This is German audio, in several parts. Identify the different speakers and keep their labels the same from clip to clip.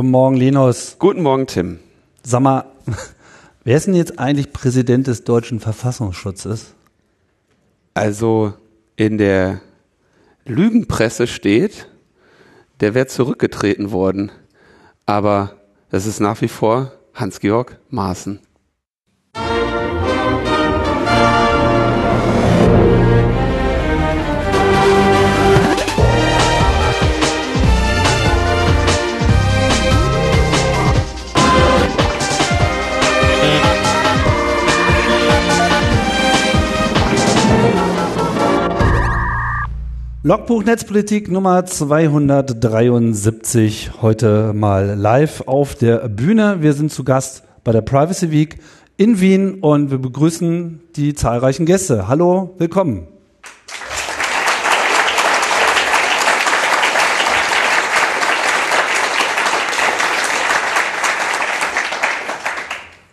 Speaker 1: Guten Morgen, Linus.
Speaker 2: Guten Morgen, Tim.
Speaker 1: Sag mal, wer ist denn jetzt eigentlich Präsident des deutschen Verfassungsschutzes?
Speaker 2: Also in der Lügenpresse steht, der wäre zurückgetreten worden. Aber es ist nach wie vor Hans-Georg Maaßen.
Speaker 1: Logbuch Netzpolitik Nummer 273, heute mal live auf der Bühne. Wir sind zu Gast bei der Privacy Week in Wien und wir begrüßen die zahlreichen Gäste. Hallo, willkommen.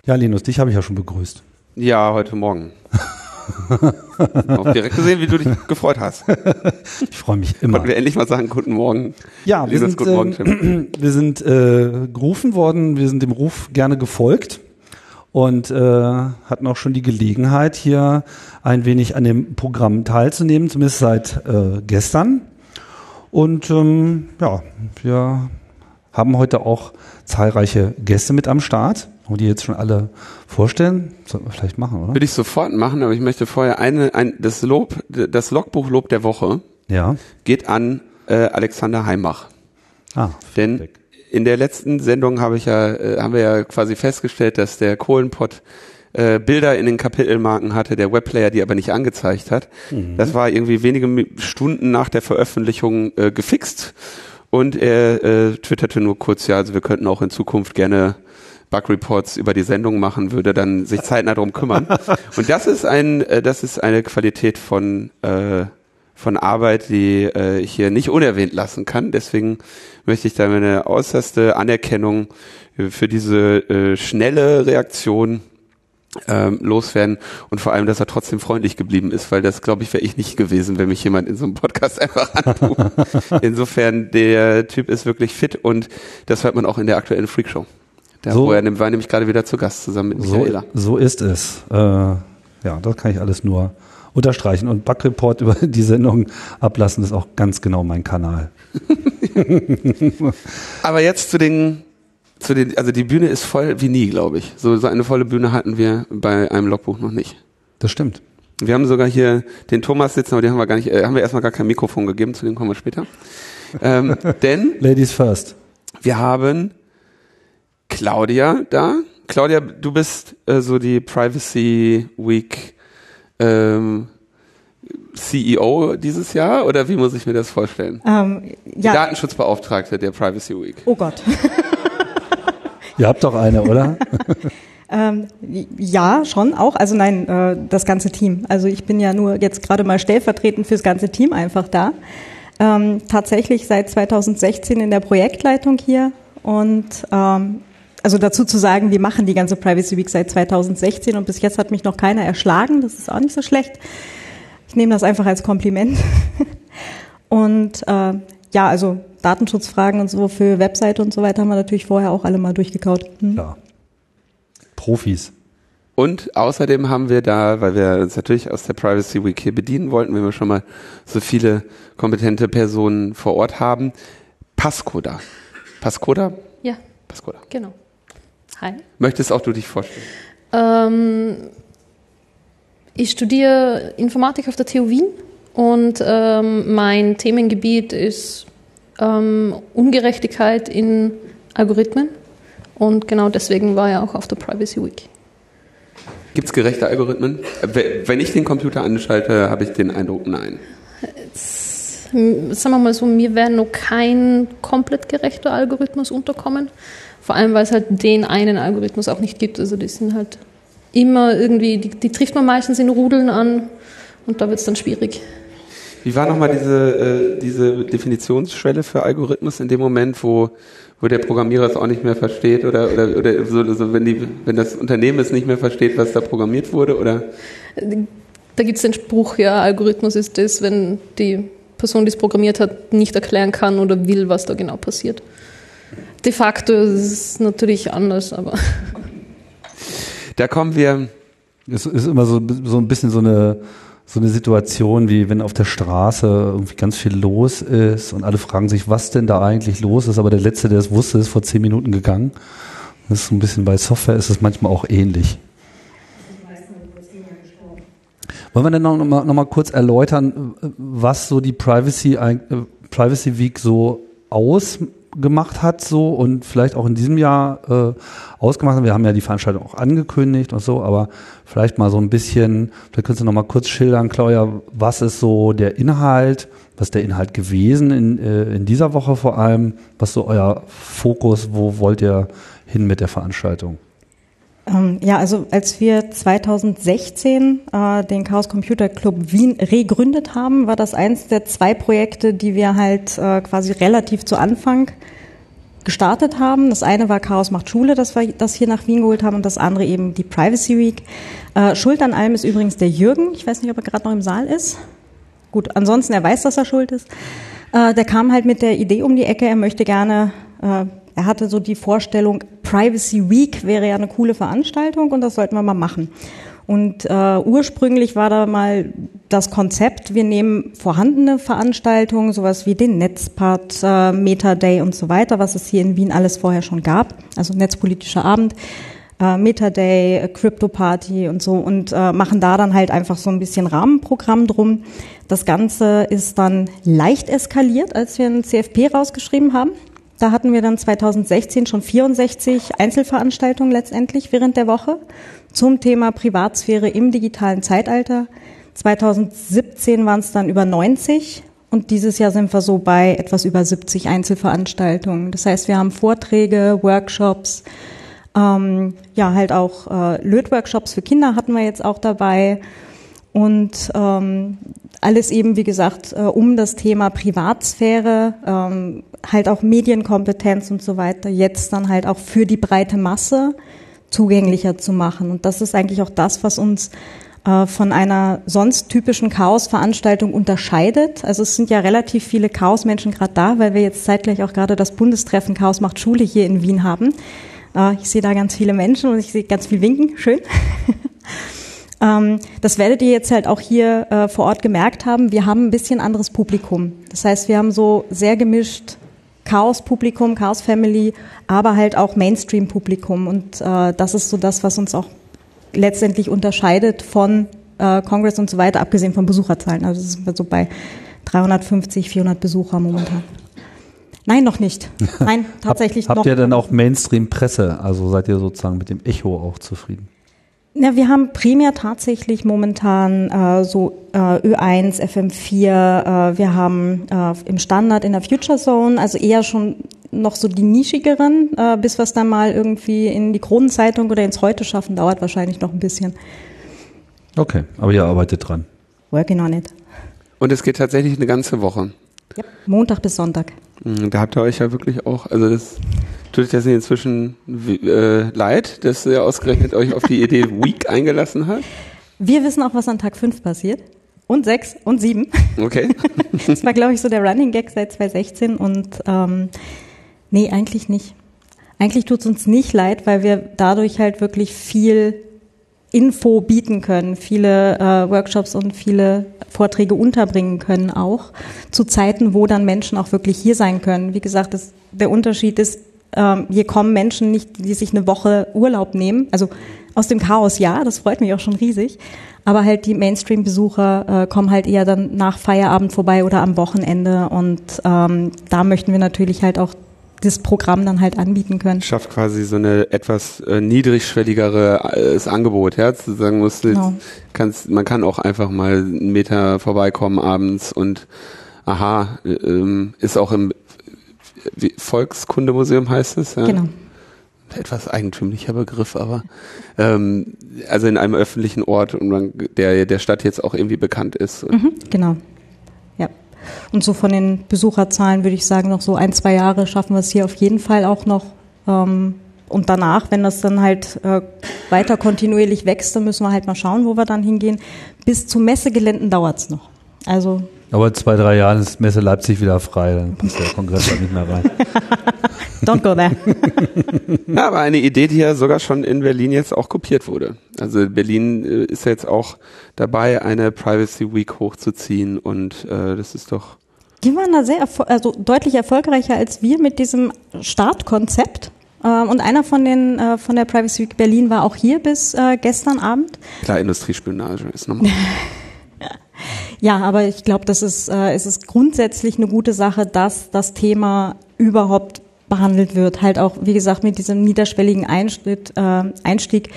Speaker 1: Ja, Linus, dich habe ich ja schon begrüßt.
Speaker 2: Ja, heute Morgen. Auch direkt gesehen, wie du dich gefreut hast.
Speaker 1: Ich freue mich immer.
Speaker 2: Konnten wir endlich mal sagen, guten Morgen.
Speaker 1: Ja, wir sind,
Speaker 2: guten Morgen,
Speaker 1: äh, wir sind äh, gerufen worden, wir sind dem Ruf gerne gefolgt und äh, hatten auch schon die Gelegenheit, hier ein wenig an dem Programm teilzunehmen, zumindest seit äh, gestern. Und ähm, ja, wir haben heute auch zahlreiche Gäste mit am Start. Wollen die jetzt schon alle vorstellen? Sollten wir vielleicht machen, oder?
Speaker 2: Würde ich sofort machen, aber ich möchte vorher eine, ein, das Lob, das Logbuchlob der Woche
Speaker 1: Ja.
Speaker 2: geht an äh, Alexander Heimbach.
Speaker 1: Ah,
Speaker 2: Denn
Speaker 1: Feedback.
Speaker 2: in der letzten Sendung habe ich ja, äh, haben wir ja quasi festgestellt, dass der Kohlenpott äh, Bilder in den Kapitelmarken hatte, der Webplayer die aber nicht angezeigt hat. Das war irgendwie wenige Stunden nach der Veröffentlichung äh, gefixt und er äh, twitterte nur kurz, ja, also wir könnten auch in Zukunft gerne Bug Reports über die Sendung machen, würde dann sich zeitnah darum kümmern. Und das ist ein, äh, das ist eine Qualität von äh, von Arbeit, die äh, ich hier nicht unerwähnt lassen kann. Deswegen möchte ich da meine äußerste Anerkennung für diese äh, schnelle Reaktion ähm, loswerden und vor allem, dass er trotzdem freundlich geblieben ist, weil das, glaube ich, wäre ich nicht gewesen, wenn mich jemand in so einem Podcast einfach anruft. Insofern, der Typ ist wirklich fit und das hört man auch in der aktuellen Freakshow. Da
Speaker 1: So.
Speaker 2: er war nämlich gerade wieder zu Gast zusammen mit
Speaker 1: So,
Speaker 2: Michaela.
Speaker 1: so ist es. Äh, ja, das kann ich alles nur unterstreichen. Und Backreport über die Sendung ablassen ist auch ganz genau mein Kanal.
Speaker 2: Aber jetzt zu den, zu den, also die Bühne ist voll wie nie, glaube ich. So, so eine volle Bühne hatten wir bei einem Logbuch noch nicht.
Speaker 1: Das stimmt.
Speaker 2: Wir haben sogar hier den Thomas sitzen, aber den haben wir gar nicht, äh, haben wir erstmal gar kein Mikrofon gegeben, zu dem kommen wir später. Ähm, denn
Speaker 1: Ladies first.
Speaker 2: wir haben Claudia da. Claudia, du bist äh, so die Privacy Week ähm, CEO dieses Jahr oder wie muss ich mir das vorstellen?
Speaker 3: Ähm,
Speaker 2: Die
Speaker 3: ja,
Speaker 2: Datenschutzbeauftragte der Privacy Week.
Speaker 3: oh Gott.
Speaker 1: Ihr habt doch eine, oder?
Speaker 3: ähm, ja, schon auch. Also nein, äh, das ganze Team. Also ich bin ja nur jetzt gerade mal stellvertretend fürs ganze Team einfach da. Ähm, tatsächlich seit 2016 in der Projektleitung hier und ähm, also dazu zu sagen, wir machen die ganze Privacy Week seit 2016 und bis jetzt hat mich noch keiner erschlagen. Das ist auch nicht so schlecht. Ich nehme das einfach als Kompliment. und äh, ja, also Datenschutzfragen und so für Webseite und so weiter haben wir natürlich vorher auch alle mal durchgekaut. Hm?
Speaker 1: Ja. Profis.
Speaker 2: Und außerdem haben wir da, weil wir uns natürlich aus der Privacy Week hier bedienen wollten, wenn wir schon mal so viele kompetente Personen vor Ort haben, Pascoda. Pascoda?
Speaker 4: Ja,
Speaker 2: Pascoda.
Speaker 4: genau. Hi.
Speaker 2: Möchtest auch du dich vorstellen?
Speaker 4: Ähm, ich studiere Informatik auf der TU Wien und ähm, mein Themengebiet ist ähm, Ungerechtigkeit in Algorithmen. Und genau deswegen war er auch auf der Privacy Week.
Speaker 2: Gibt es gerechte Algorithmen? Wenn ich den Computer anschalte, habe ich den Eindruck, nein.
Speaker 4: Hm, Sagen wir mal so, mir wäre noch kein komplett gerechter Algorithmus unterkommen. Vor allem, weil es halt den einen Algorithmus auch nicht gibt. Also die sind halt immer irgendwie, die, die trifft man meistens in Rudeln an und da wird es dann schwierig.
Speaker 2: Wie war nochmal diese, äh, diese Definitionsschwelle für Algorithmus in dem Moment, wo, wo der Programmierer es auch nicht mehr versteht oder, oder, oder so, so wenn, die, wenn das Unternehmen es nicht mehr versteht, was da programmiert wurde? Oder?
Speaker 4: Da gibt es den Spruch, ja, Algorithmus ist das, wenn die Person, die es programmiert hat, nicht erklären kann oder will, was da genau passiert. De facto ist es natürlich anders, aber.
Speaker 2: Da kommen wir.
Speaker 1: Es ist immer so, so ein bisschen so eine, so eine Situation, wie wenn auf der Straße irgendwie ganz viel los ist und alle fragen sich, was denn da eigentlich los ist, aber der Letzte, der es wusste, ist vor zehn Minuten gegangen. Das ist so ein bisschen bei Software ist es manchmal auch ähnlich. Wollen wir denn noch, noch, mal, noch mal kurz erläutern, was so die Privacy, äh, Privacy Week so ausgemacht hat so und vielleicht auch in diesem Jahr äh, ausgemacht hat. Wir haben ja die Veranstaltung auch angekündigt und so, aber vielleicht mal so ein bisschen, vielleicht könntest du noch mal kurz schildern, Claudia, was ist so der Inhalt, was ist der Inhalt gewesen in, äh, in dieser Woche vor allem, was so euer Fokus, wo wollt ihr hin mit der Veranstaltung?
Speaker 3: Ähm, ja, also als wir 2016 äh, den Chaos Computer Club Wien regründet haben, war das eins der zwei Projekte, die wir halt äh, quasi relativ zu Anfang gestartet haben. Das eine war Chaos macht Schule, das wir das hier nach Wien geholt haben und das andere eben die Privacy Week. Äh, Schuld an allem ist übrigens der Jürgen. Ich weiß nicht, ob er gerade noch im Saal ist. Gut, ansonsten, er weiß, dass er schuld ist. Äh, der kam halt mit der Idee um die Ecke, er möchte gerne äh, er hatte so die Vorstellung, Privacy Week wäre ja eine coole Veranstaltung und das sollten wir mal machen. Und äh, ursprünglich war da mal das Konzept, wir nehmen vorhandene Veranstaltungen, sowas wie den Netzpart, äh, Meta Day und so weiter, was es hier in Wien alles vorher schon gab, also Netzpolitischer Abend, äh, Meta Day, Crypto Party und so und äh, machen da dann halt einfach so ein bisschen Rahmenprogramm drum. Das Ganze ist dann leicht eskaliert, als wir ein CFP rausgeschrieben haben. Da hatten wir dann 2016 schon 64 Einzelveranstaltungen letztendlich während der Woche zum Thema Privatsphäre im digitalen Zeitalter. 2017 waren es dann über 90 und dieses Jahr sind wir so bei etwas über 70 Einzelveranstaltungen. Das heißt, wir haben Vorträge, Workshops, ähm, ja halt auch äh, Lötworkshops für Kinder hatten wir jetzt auch dabei und ähm, alles eben, wie gesagt, äh, um das Thema Privatsphäre, ähm, halt auch Medienkompetenz und so weiter, jetzt dann halt auch für die breite Masse zugänglicher zu machen. Und das ist eigentlich auch das, was uns äh, von einer sonst typischen Chaos-Veranstaltung unterscheidet. Also es sind ja relativ viele Chaos-Menschen gerade da, weil wir jetzt zeitgleich auch gerade das Bundestreffen Chaos macht Schule hier in Wien haben. Äh, ich sehe da ganz viele Menschen und ich sehe ganz viel Winken. Schön. Ähm, das werdet ihr jetzt halt auch hier äh, vor Ort gemerkt haben. Wir haben ein bisschen anderes Publikum. Das heißt, wir haben so sehr gemischt Chaos-Publikum, Chaos-Family, aber halt auch Mainstream-Publikum. Und äh, das ist so das, was uns auch letztendlich unterscheidet von äh, Congress und so weiter, abgesehen von Besucherzahlen. Also sind wir so bei 350, 400 Besucher momentan. Nein, noch nicht. Nein, tatsächlich
Speaker 1: Hab,
Speaker 3: noch.
Speaker 1: Habt ihr denn auch Mainstream-Presse? Also seid ihr sozusagen mit dem Echo auch zufrieden?
Speaker 3: Ja, wir haben primär tatsächlich momentan äh, so äh, Ö1, FM4, äh, wir haben äh, im Standard in der Future Zone, also eher schon noch so die nischigeren, äh, bis wir es dann mal irgendwie in die Kronenzeitung oder ins Heute schaffen, dauert wahrscheinlich noch ein bisschen.
Speaker 1: Okay, aber ihr arbeitet dran.
Speaker 3: Working on it.
Speaker 2: Und es geht tatsächlich eine ganze Woche.
Speaker 3: Ja, Montag bis Sonntag.
Speaker 2: Mhm, Da habt ihr euch ja wirklich auch, also das tut euch das nicht inzwischen äh, leid, dass ihr ausgerechnet euch auf die Idee Week eingelassen hat.
Speaker 3: Wir wissen auch, was an Tag 5 passiert. Und 6 und 7.
Speaker 2: Okay.
Speaker 3: Das war, glaube ich, so der Running Gag seit 2016 und ähm, nee, eigentlich nicht. Eigentlich tut es uns nicht leid, weil wir dadurch halt wirklich viel Info bieten können, viele äh, Workshops und viele Vorträge unterbringen können auch zu Zeiten, wo dann Menschen auch wirklich hier sein können. Wie gesagt, das, der Unterschied ist, ähm, hier kommen Menschen nicht, die sich eine Woche Urlaub nehmen, also aus dem Chaos ja, das freut mich auch schon riesig, aber halt die Mainstream-Besucher äh, kommen halt eher dann nach Feierabend vorbei oder am Wochenende. Und ähm, da möchten wir natürlich halt auch das Programm dann halt anbieten können.
Speaker 2: Schafft quasi so eine etwas äh, niedrigschwelligere äh, Angebot, ja, zu sagen musst,
Speaker 3: Genau.
Speaker 2: kannst, man kann auch einfach mal einen Meter vorbeikommen abends und aha, äh, ähm, ist auch im wie- Volkskundemuseum heißt es, ja?
Speaker 3: Genau.
Speaker 2: etwas eigentümlicher Begriff, aber ähm, also in einem öffentlichen Ort und man, der der Stadt jetzt auch irgendwie bekannt ist.
Speaker 3: Mhm, genau. Und so von den Besucherzahlen würde ich sagen, noch so ein, zwei Jahre schaffen wir es hier auf jeden Fall auch noch. Ähm, und danach, wenn das dann halt äh, weiter kontinuierlich wächst, dann müssen wir halt mal schauen, wo wir dann hingehen. Bis zu Messegeländen dauert es noch. Also
Speaker 1: aber in zwei, drei Jahren ist Messe Leipzig wieder frei, dann passt der Kongress halt nicht mehr rein.
Speaker 3: Don't go there.
Speaker 2: ja, aber eine Idee, die ja sogar schon in Berlin jetzt auch kopiert wurde. Also Berlin äh, ist ja jetzt auch dabei, eine Privacy Week hochzuziehen und äh, das ist doch.
Speaker 3: Die waren da sehr, also deutlich erfolgreicher als wir mit diesem Startkonzept. Ähm, und einer von den äh, von der Privacy Week Berlin war auch hier bis äh, gestern Abend.
Speaker 2: Klar, Industriespionage ist normal.
Speaker 3: Ja, aber ich glaube, das ist, äh, es ist grundsätzlich eine gute Sache, dass das Thema überhaupt behandelt wird. Halt auch, wie gesagt, mit diesem niederschwelligen Einschnitt, äh, Einstieg,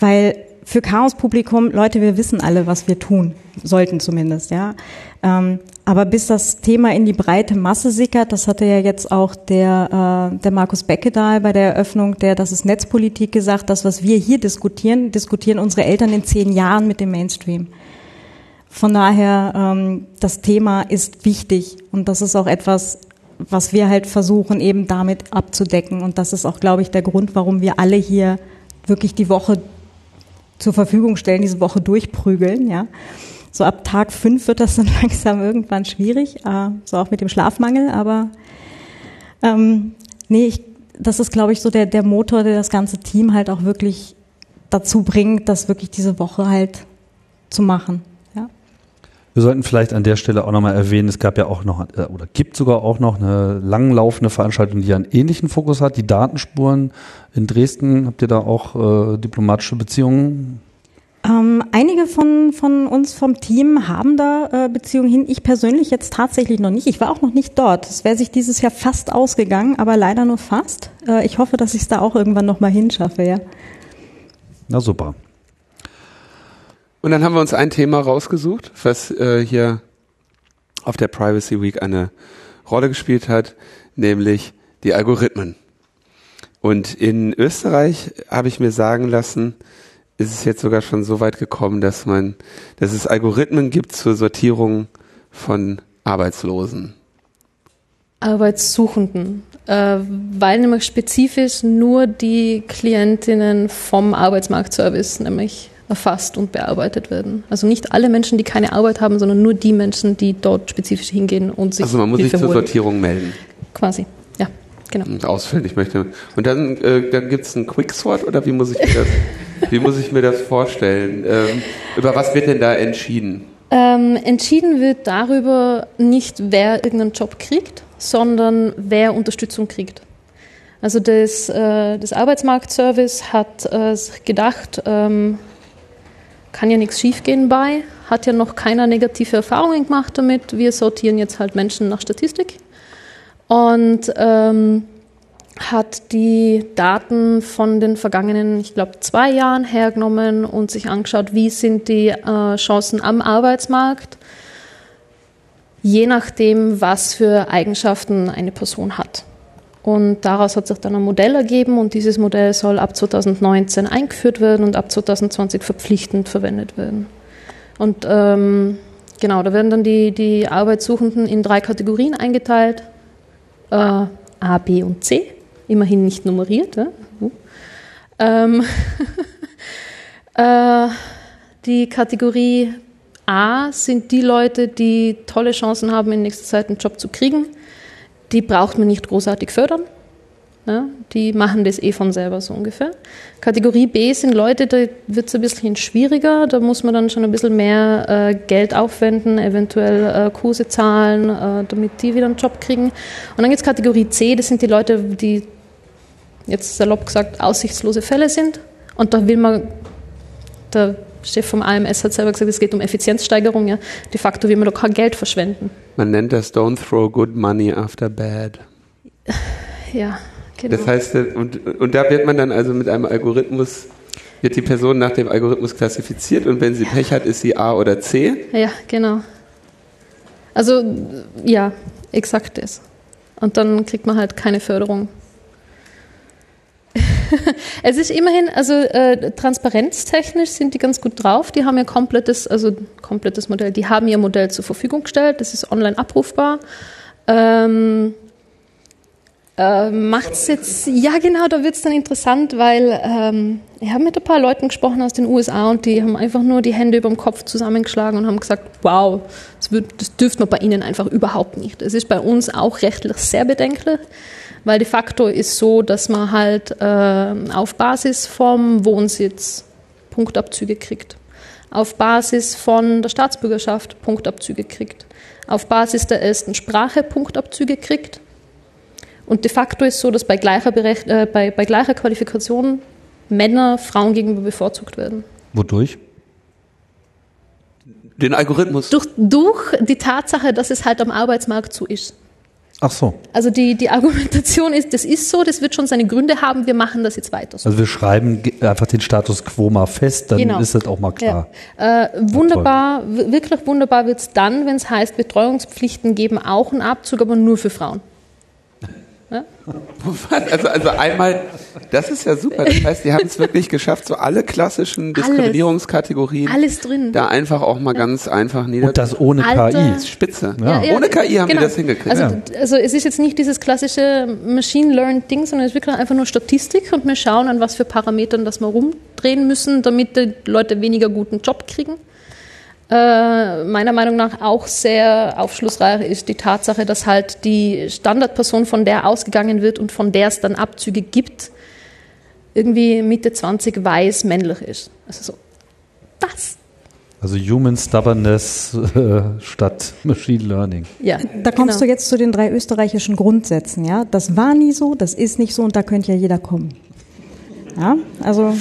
Speaker 3: weil für Chaos-Publikum, Leute, wir wissen alle, was wir tun, sollten zumindest, ja. Ähm, aber bis das Thema in die breite Masse sickert, das hatte ja jetzt auch der, äh, der Markus Beckedahl bei der Eröffnung der Das ist Netzpolitik gesagt, das, was wir hier diskutieren, diskutieren unsere Eltern in zehn Jahren mit dem Mainstream. Von daher, ähm, das Thema ist wichtig und das ist auch etwas, was wir halt versuchen eben damit abzudecken. Und das ist auch, glaube ich, der Grund, warum wir alle hier wirklich die Woche zur Verfügung stellen, diese Woche durchprügeln. Ja. So ab Tag fünf wird das dann langsam irgendwann schwierig, äh, so auch mit dem Schlafmangel. Aber ähm, nee, ich, das ist, glaube ich, so der, der Motor, der das ganze Team halt auch wirklich dazu bringt, das wirklich diese Woche halt zu machen.
Speaker 1: Wir sollten vielleicht an der Stelle auch nochmal erwähnen, es gab ja auch noch, äh, oder gibt sogar auch noch eine langlaufende Veranstaltung, die einen ähnlichen Fokus hat, die Datenspuren in Dresden. Habt ihr da auch äh, diplomatische Beziehungen?
Speaker 3: Ähm, einige von, von uns vom Team haben da äh, Beziehungen hin. Ich persönlich jetzt tatsächlich noch nicht. Ich war auch noch nicht dort. Es wäre sich dieses Jahr fast ausgegangen, aber leider nur fast. Äh, ich hoffe, dass ich es da auch irgendwann nochmal hinschaffe, ja.
Speaker 1: Na super.
Speaker 2: Und dann haben wir uns ein Thema rausgesucht, was äh, hier auf der Privacy Week eine Rolle gespielt hat, nämlich die Algorithmen. Und in Österreich habe ich mir sagen lassen, ist es jetzt sogar schon so weit gekommen, dass man, dass es Algorithmen gibt zur Sortierung von Arbeitslosen.
Speaker 4: Arbeitssuchenden, äh, weil nämlich spezifisch nur die Klientinnen vom Arbeitsmarktservice nämlich erfasst und bearbeitet werden. Also nicht alle Menschen, die keine Arbeit haben, sondern nur die Menschen, die dort spezifisch hingehen und sich
Speaker 2: Also man muss Hilfe sich zur. Sortierung melden.
Speaker 4: Quasi, ja, genau.
Speaker 2: Und ausfüllen, ich möchte. Und dann, äh, dann gibt es einen Quicksort oder wie muss ich mir das, wie muss ich mir das vorstellen? Ähm, über was wird denn da entschieden?
Speaker 4: Ähm, entschieden wird darüber nicht, wer irgendeinen Job kriegt, sondern wer Unterstützung kriegt. Also das, äh, das Arbeitsmarktservice hat äh, gedacht, ähm, kann ja nichts schiefgehen bei, hat ja noch keiner negative Erfahrungen gemacht damit. Wir sortieren jetzt halt Menschen nach Statistik und ähm, hat die Daten von den vergangenen, ich glaube, zwei Jahren hergenommen und sich angeschaut, wie sind die äh, Chancen am Arbeitsmarkt, je nachdem, was für Eigenschaften eine Person hat. Und daraus hat sich dann ein Modell ergeben und dieses Modell soll ab 2019 eingeführt werden und ab 2020 verpflichtend verwendet werden. Und ähm, genau, da werden dann die, die Arbeitssuchenden in drei Kategorien eingeteilt. Äh, A, B und C. Immerhin nicht nummeriert. Ja? Uh. Ähm äh, die Kategorie A sind die Leute, die tolle Chancen haben, in nächster Zeit einen Job zu kriegen die braucht man nicht großartig fördern. Ja, die machen das eh von selber so ungefähr. Kategorie B sind Leute, da wird es ein bisschen schwieriger, da muss man dann schon ein bisschen mehr äh, Geld aufwenden, eventuell äh, Kurse zahlen, äh, damit die wieder einen Job kriegen. Und dann gibt es Kategorie C, das sind die Leute, die jetzt salopp gesagt aussichtslose Fälle sind. Und da will man, der Chef vom AMS hat selber gesagt, es geht um Effizienzsteigerung. Ja. De facto will man doch kein Geld verschwenden.
Speaker 2: Man nennt das Don't throw good money after bad.
Speaker 4: Ja, genau.
Speaker 2: Das heißt, und, und da wird man dann also mit einem Algorithmus, wird die Person nach dem Algorithmus klassifiziert und wenn sie Pech hat, ist sie A oder C?
Speaker 4: Ja, genau. Also, ja, exakt das. Und dann kriegt man halt keine Förderung. es ist immerhin, also äh, transparenztechnisch sind die ganz gut drauf. Die haben ja komplettes, also komplettes Modell. Die haben ihr Modell zur Verfügung gestellt. Das ist online abrufbar. Ähm, Äh, macht's jetzt, ja genau, da wird's dann interessant, weil ähm, ich habe mit ein paar Leuten gesprochen aus den USA und die haben einfach nur die Hände über dem Kopf zusammengeschlagen und haben gesagt, wow, das, wird, das dürfte man bei ihnen einfach überhaupt nicht. Es ist bei uns auch rechtlich sehr bedenklich, weil de facto ist so, dass man halt äh, auf Basis vom Wohnsitz Punktabzüge kriegt, auf Basis von der Staatsbürgerschaft Punktabzüge kriegt, auf Basis der ersten Sprache Punktabzüge kriegt und de facto ist so, dass bei gleicher, Berecht, äh, bei, bei gleicher Qualifikation Männer Frauen gegenüber bevorzugt werden.
Speaker 1: Wodurch?
Speaker 2: Den Algorithmus.
Speaker 4: Durch, durch die Tatsache, dass es halt am Arbeitsmarkt so ist.
Speaker 1: Ach so.
Speaker 4: Also die, die Argumentation ist, das ist so, das wird schon seine Gründe haben, wir machen das jetzt weiter so.
Speaker 1: Also wir schreiben einfach den Status quo mal fest, dann
Speaker 4: Genau.
Speaker 1: ist das auch mal klar.
Speaker 4: Ja. Äh, wunderbar, wirklich wunderbar wird es dann, wenn es heißt, Betreuungspflichten geben auch einen Abzug, aber nur für Frauen.
Speaker 2: Was? Also, also einmal, das ist ja super. Das heißt, die haben es wirklich geschafft, so alle klassischen Diskriminierungskategorien
Speaker 4: Alles drin.
Speaker 2: da einfach auch mal ganz einfach nieder.
Speaker 1: Und das ohne
Speaker 4: Alter.
Speaker 1: KI.
Speaker 2: Spitze.
Speaker 1: Ja.
Speaker 2: Ohne KI haben
Speaker 4: genau.
Speaker 2: die das hingekriegt.
Speaker 4: Also,
Speaker 2: ja.
Speaker 4: also es ist jetzt nicht dieses klassische Machine Learned Ding, sondern es ist wirklich einfach nur Statistik und wir schauen an was für Parametern das wir rumdrehen müssen, damit die Leute weniger guten Job kriegen. Äh, meiner Meinung nach auch sehr aufschlussreich ist die Tatsache, dass halt die Standardperson, von der ausgegangen wird und von der es dann Abzüge gibt, irgendwie Mitte 20 weiß männlich ist. Also so, was?
Speaker 1: Also Human Stubbornness äh, statt Machine Learning.
Speaker 4: Ja,
Speaker 3: Da kommst
Speaker 4: genau.
Speaker 3: du jetzt zu den drei österreichischen Grundsätzen, ja. Das war nie so, das ist nicht so und da könnte ja jeder kommen. Ja, also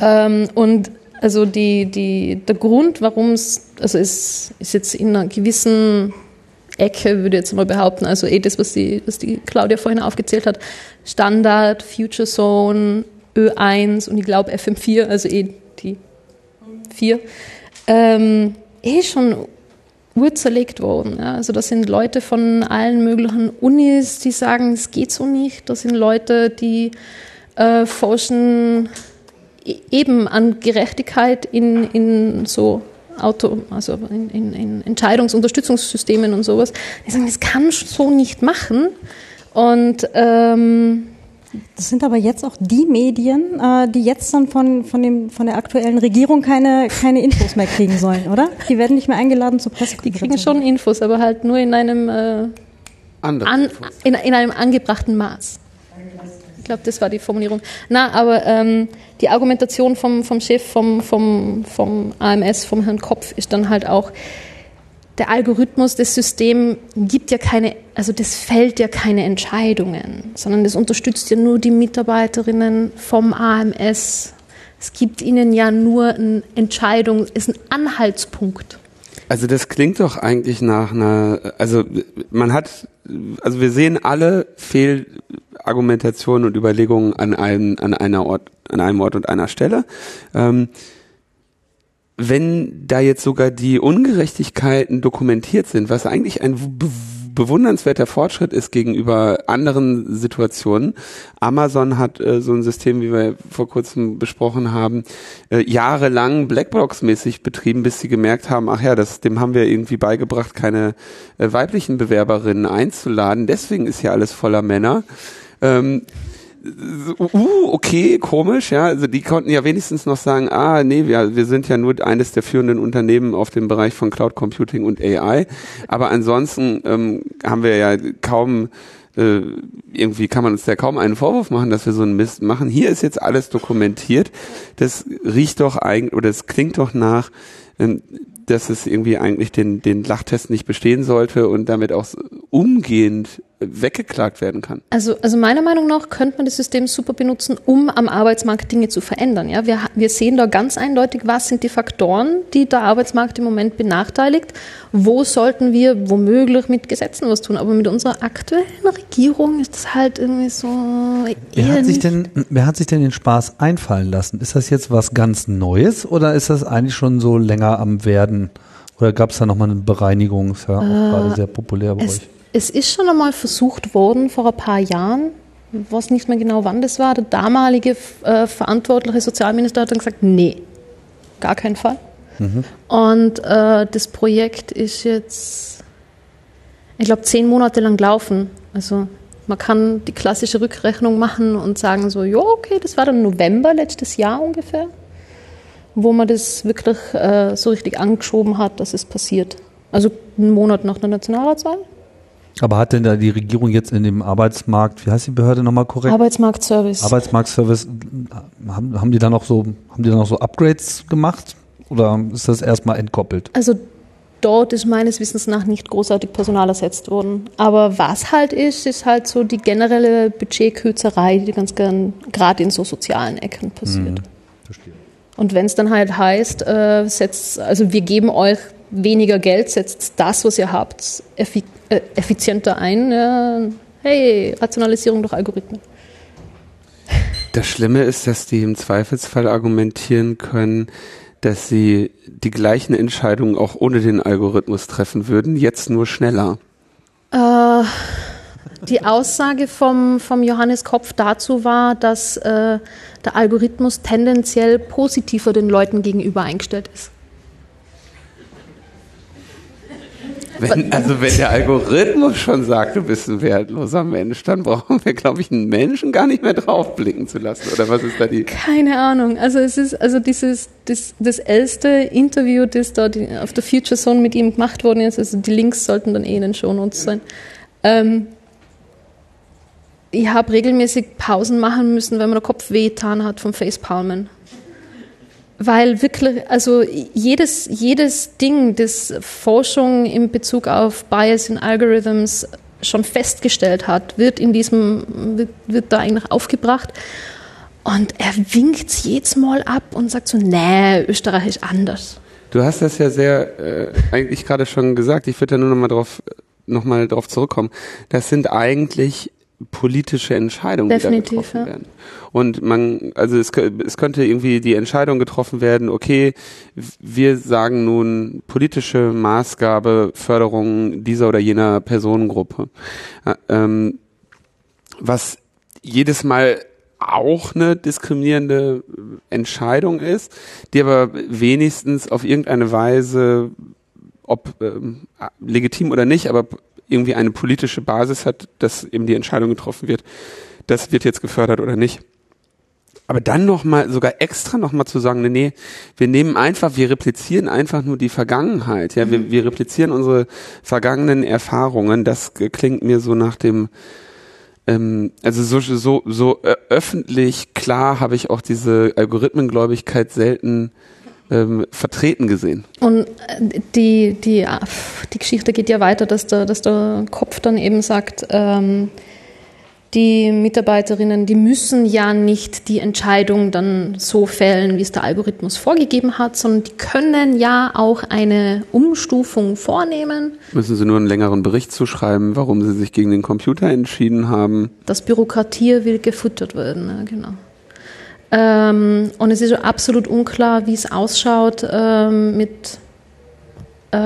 Speaker 4: Ähm, und also die, die, der Grund, warum es, also es ist jetzt in einer gewissen Ecke, würde ich jetzt mal behaupten, also eh das, was die, was die Claudia vorhin aufgezählt hat, Standard, Future Zone, Ö1 und ich glaube FM4, also eh die vier, ähm, eh schon urzerlegt worden. Ja. Also das sind Leute von allen möglichen Unis, die sagen, es geht so nicht. Das sind Leute, die äh, forschen eben an Gerechtigkeit in, in so Auto, also in, in, in Entscheidungsunterstützungssystemen und sowas. Die sagen, das kann so nicht machen. Und ähm,
Speaker 3: das sind aber jetzt auch die Medien, äh, die jetzt dann von, von, dem, von der aktuellen Regierung keine, keine Infos mehr kriegen sollen, oder? Die werden nicht mehr eingeladen zur
Speaker 4: die
Speaker 3: Pressekonferenz.
Speaker 4: kriegen schon Infos, aber halt nur in einem äh, an, in, in einem angebrachten Maß. Glaube, das war die Formulierung. Na, aber ähm, die Argumentation vom, vom Chef, vom, vom, vom AMS, vom Herrn Kopf, ist dann halt auch, der Algorithmus, das System gibt ja keine, also das fällt ja keine Entscheidungen, sondern das unterstützt ja nur die Mitarbeiterinnen vom AMS. Es gibt ihnen ja nur eine Entscheidung, ist ein Anhaltspunkt.
Speaker 2: Also das klingt doch eigentlich nach einer, also man hat, also wir sehen alle Fehlargumentationen und Überlegungen an einem, an einer Ort, an einem Ort und einer Stelle. Ähm, wenn da jetzt sogar die Ungerechtigkeiten dokumentiert sind, was eigentlich ein be bewundernswerter Fortschritt ist gegenüber anderen Situationen. Amazon hat äh, so ein System, wie wir vor kurzem besprochen haben, äh, jahrelang Blackbox-mäßig betrieben, bis sie gemerkt haben, ach ja, das, dem haben wir irgendwie beigebracht, keine äh, weiblichen Bewerberinnen einzuladen. Deswegen ist hier alles voller Männer. Ähm, uh, okay, komisch, ja. Also die konnten ja wenigstens noch sagen, ah, nee, wir, wir sind ja nur eines der führenden Unternehmen auf dem Bereich von Cloud Computing und AI. Aber ansonsten ähm, haben wir ja kaum äh, irgendwie kann man uns ja kaum einen Vorwurf machen, dass wir so einen Mist machen. Hier ist jetzt alles dokumentiert. Das riecht doch eigentlich, oder es klingt doch nach, ähm, dass es irgendwie eigentlich den, den Lachtest nicht bestehen sollte und damit auch umgehend weggeklagt werden kann.
Speaker 4: Also, also meiner Meinung nach könnte man das System super benutzen, um am Arbeitsmarkt Dinge zu verändern. Ja, wir, wir sehen da ganz eindeutig, was sind die Faktoren, die der Arbeitsmarkt im Moment benachteiligt. Wo sollten wir womöglich mit Gesetzen was tun? Aber mit unserer aktuellen Regierung ist das halt irgendwie so.
Speaker 1: Wer
Speaker 4: eher
Speaker 1: hat, sich denn, wer hat sich denn den Spaß einfallen lassen? Ist das jetzt was ganz Neues oder ist das eigentlich schon so länger am Werden? Oder gab es da nochmal eine Bereinigung? Ist ja auch gerade sehr populär bei
Speaker 4: Äh, Es,
Speaker 1: euch.
Speaker 4: Es ist schon einmal versucht worden vor ein paar Jahren, ich weiß nicht mehr genau wann das war. Der damalige äh, verantwortliche Sozialminister hat dann gesagt, nee, gar keinen Fall. Und äh, das Projekt ist jetzt, ich glaube, zehn Monate lang gelaufen. Also Man kann die klassische Rückrechnung machen und sagen so, ja, okay, das war dann November letztes Jahr ungefähr, wo man das wirklich äh, so richtig angeschoben hat, dass es passiert. Also einen Monat nach der Nationalratswahl.
Speaker 1: Aber hat denn da die Regierung jetzt in dem Arbeitsmarkt, wie heißt die Behörde nochmal korrekt?
Speaker 4: Arbeitsmarktservice.
Speaker 1: Arbeitsmarktservice, haben, haben die da noch so, haben die da noch so Upgrades gemacht? Oder ist das erstmal entkoppelt?
Speaker 4: Also dort ist meines Wissens nach nicht großartig Personal ersetzt worden. Aber was halt ist, ist halt so die generelle Budgetkürzerei, die ganz gern gerade in so sozialen Ecken passiert.
Speaker 1: Verstehe.
Speaker 4: Und wenn es dann halt heißt, äh, setzt, also wir geben euch weniger Geld, setzt das, was ihr habt, effi äh, effizienter ein. Äh, hey, Rationalisierung durch Algorithmen.
Speaker 2: Das Schlimme ist, dass die im Zweifelsfall argumentieren können, dass sie die gleichen Entscheidungen auch ohne den Algorithmus treffen würden, jetzt nur schneller.
Speaker 4: Äh, die Aussage vom, vom Johannes Kopf dazu war, dass äh, der Algorithmus tendenziell positiver den Leuten gegenüber eingestellt ist.
Speaker 2: Wenn, also wenn der Algorithmus schon sagt, du bist ein wertloser Mensch, dann brauchen wir, glaube ich, einen Menschen gar nicht mehr draufblicken zu lassen. Oder was ist da die?
Speaker 4: Keine Ahnung. Also es ist also dieses das, das älteste Interview, das da die, auf der Future Zone mit ihm gemacht worden ist. Also die Links sollten dann eh in den Shownotes sein. Ähm, ich habe regelmäßig Pausen machen müssen, wenn mir der Kopf wehgetan hat vom Facepalmen weil wirklich, also jedes, jedes Ding, das Forschung in Bezug auf Bias in Algorithms schon festgestellt hat, wird in diesem, wird, wird da eigentlich aufgebracht. Und er winkt jedes Mal ab und sagt so, nee, Österreich ist anders.
Speaker 2: Du hast das ja sehr äh, eigentlich gerade schon gesagt. Ich würde da nur noch mal drauf noch drauf zurückkommen. Das sind eigentlich politische Entscheidungen,
Speaker 4: Definitiv,
Speaker 2: die da getroffen
Speaker 4: ja.
Speaker 2: werden. Und man, also es, es könnte irgendwie die Entscheidung getroffen werden, okay, wir sagen nun politische Maßgabe, Förderung dieser oder jener Personengruppe. Äh, ähm, was jedes Mal auch eine diskriminierende Entscheidung ist, die aber wenigstens auf irgendeine Weise, ob ähm, legitim oder nicht, aber irgendwie eine politische Basis hat, dass eben die Entscheidung getroffen wird, das wird jetzt gefördert oder nicht. Aber dann nochmal, sogar extra nochmal zu sagen, nee, nee, wir nehmen einfach, wir replizieren einfach nur die Vergangenheit. Ja, wir, wir replizieren unsere vergangenen Erfahrungen. Das klingt mir so nach dem, ähm, also so, so, so äh, öffentlich klar habe ich auch diese Algorithmengläubigkeit selten ähm, vertreten gesehen.
Speaker 4: Und äh, die, die, äh, die Geschichte geht ja weiter, dass der, dass der Kopf dann eben sagt, ähm, die Mitarbeiterinnen, die müssen ja nicht die Entscheidung dann so fällen, wie es der Algorithmus vorgegeben hat, sondern die können ja auch eine Umstufung vornehmen.
Speaker 2: Müssen Sie nur einen längeren Bericht zuschreiben, warum Sie sich gegen den Computer entschieden haben?
Speaker 4: Das Bürokratie will gefuttert werden, ja, genau. Ähm, und es ist absolut unklar, wie es ausschaut ähm, mit, äh,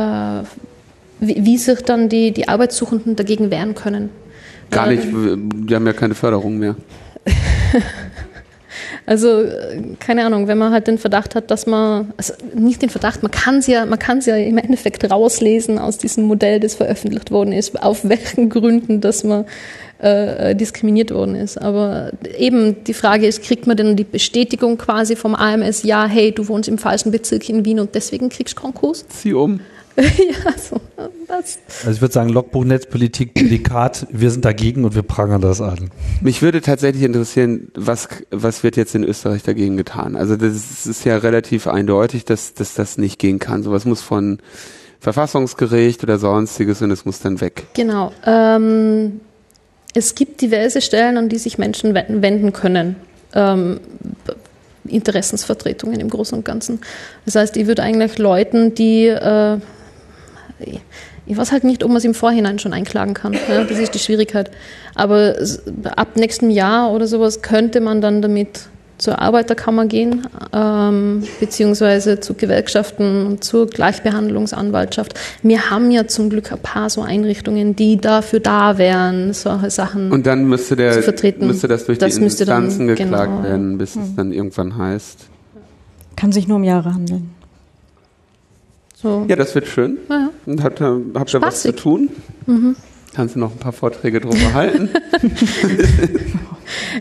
Speaker 4: wie, wie, sich dann die, die Arbeitssuchenden dagegen wehren können.
Speaker 2: Gar nicht, die haben ja keine Förderung mehr.
Speaker 4: Also, keine Ahnung, wenn man halt den Verdacht hat, dass man, also nicht den Verdacht, man kann es ja, man kann es ja im Endeffekt rauslesen aus diesem Modell, das veröffentlicht worden ist, auf welchen Gründen, dass man äh, diskriminiert worden ist. Aber eben die Frage ist, kriegt man denn die Bestätigung quasi vom AMS, ja, hey, du wohnst im falschen Bezirk in Wien und deswegen kriegst du Konkurs?
Speaker 2: Zieh um.
Speaker 4: ja, so, was?
Speaker 1: Also ich würde sagen, Logbuch Netzpolitik, Prädikat, wir sind dagegen und wir prangern das an.
Speaker 2: Mich würde tatsächlich interessieren, was, was wird jetzt in Österreich dagegen getan? Also das ist ja relativ eindeutig, dass, dass das nicht gehen kann. Sowas muss von Verfassungsgericht oder sonstiges und es muss dann weg.
Speaker 4: Genau. Ähm, es gibt diverse Stellen, an die sich Menschen wenden können. Ähm, Interessensvertretungen im Großen und Ganzen. Das heißt, ich würde eigentlich Leuten, die äh, ich weiß halt nicht, ob man es im Vorhinein schon einklagen kann. Ja, das ist die Schwierigkeit. Aber ab nächstem Jahr oder sowas könnte man dann damit zur Arbeiterkammer gehen, ähm, beziehungsweise zu Gewerkschaften und zur Gleichbehandlungsanwaltschaft. Wir haben ja zum Glück ein paar so Einrichtungen, die dafür da wären, solche Sachen
Speaker 2: Und dann müsste, der,
Speaker 4: zu vertreten.
Speaker 2: müsste das durch
Speaker 4: Das
Speaker 2: die
Speaker 4: müsste dann-
Speaker 2: Instanzen geklagt
Speaker 4: genau,
Speaker 2: werden, bis es dann irgendwann heißt.
Speaker 3: Kann sich nur um Jahre handeln.
Speaker 4: so.
Speaker 2: Ja, das wird schön.
Speaker 4: Ja, ja.
Speaker 2: Und habt ihr, habt ihr was zu tun? Kannst du noch ein paar Vorträge drüber halten?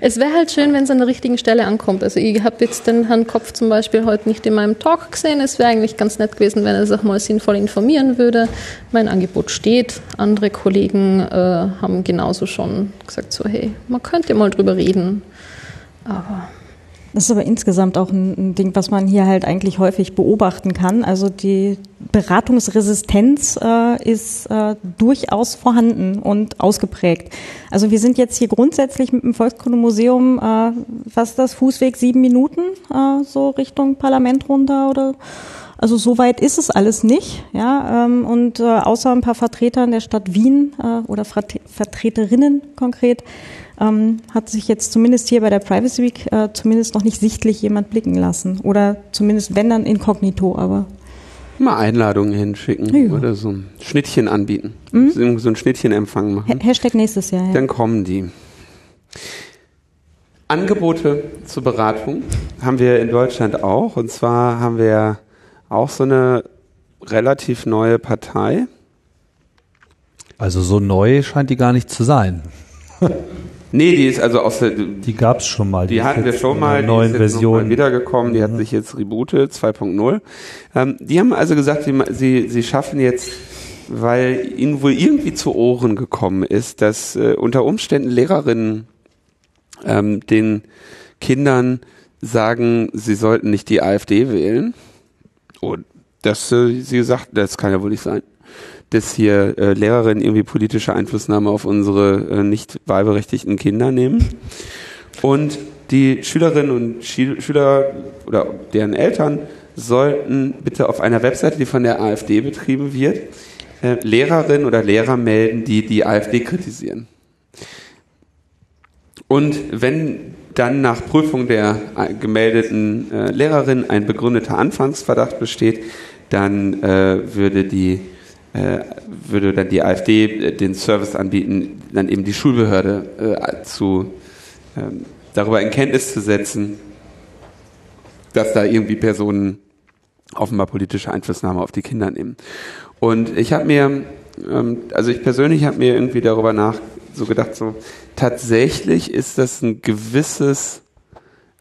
Speaker 4: es wäre halt schön, wenn es an der richtigen Stelle ankommt. Also ich habe jetzt den Herrn Kopf zum Beispiel heute nicht in meinem Talk gesehen. Es wäre eigentlich ganz nett gewesen, wenn er sich mal sinnvoll informieren würde. Mein Angebot steht. Andere Kollegen äh, haben genauso schon gesagt, so hey, man könnte mal drüber reden. Aber
Speaker 3: das ist aber insgesamt auch ein, Ding, was man hier halt eigentlich häufig beobachten kann. Also die Beratungsresistenz äh, ist äh, durchaus vorhanden und ausgeprägt. Also wir sind jetzt hier grundsätzlich mit dem Volkskundemuseum, äh, was ist das, Fußweg sieben Minuten, äh, so Richtung Parlament runter oder also so weit ist es alles nicht, ja. Ähm, und äh, außer ein paar Vertretern der Stadt Wien äh, oder Vertreterinnen konkret ähm, hat sich jetzt zumindest hier bei der Privacy Week äh, zumindest noch nicht sichtlich jemand blicken lassen. Oder zumindest wenn dann inkognito, aber.
Speaker 2: Mal Einladungen hinschicken ja. oder so ein Schnittchen anbieten. Mhm. So ein Schnittchenempfang machen.
Speaker 3: Ha Hashtag nächstes Jahr,
Speaker 2: ja. Dann kommen die. Angebote zur Beratung haben wir in Deutschland auch. Und zwar haben wir auch so eine relativ neue Partei.
Speaker 1: Also so neu scheint die gar nicht zu sein.
Speaker 2: Nee, die ist also aus der.
Speaker 1: Die gab es schon mal.
Speaker 2: Die, die hatten wir schon mal.
Speaker 1: Neuen die ist Version.
Speaker 2: wiedergekommen. Die mhm. hat sich jetzt rebootet 2.0. Ähm, die haben also gesagt, sie, sie, sie schaffen jetzt, weil ihnen wohl irgendwie zu Ohren gekommen ist, dass äh, unter Umständen Lehrerinnen ähm, den Kindern sagen, sie sollten nicht die AfD wählen. Und das, äh, sie gesagt, das kann ja wohl nicht sein dass hier äh, Lehrerinnen irgendwie politische Einflussnahme auf unsere äh, nicht wahlberechtigten Kinder nehmen. Und die Schülerinnen und Schüler oder deren Eltern sollten bitte auf einer Webseite, die von der AfD betrieben wird, äh, Lehrerinnen oder Lehrer melden, die die AfD kritisieren. Und wenn dann nach Prüfung der äh, gemeldeten äh, Lehrerin ein begründeter Anfangsverdacht besteht, dann äh, würde die würde dann die AfD äh, den Service anbieten, dann eben die Schulbehörde äh, zu, ähm, darüber in Kenntnis zu setzen, dass da irgendwie Personen offenbar politische Einflussnahme auf die Kinder nehmen. Und ich habe mir, ähm, also ich persönlich habe mir irgendwie darüber nach so gedacht, so tatsächlich ist das ein gewisses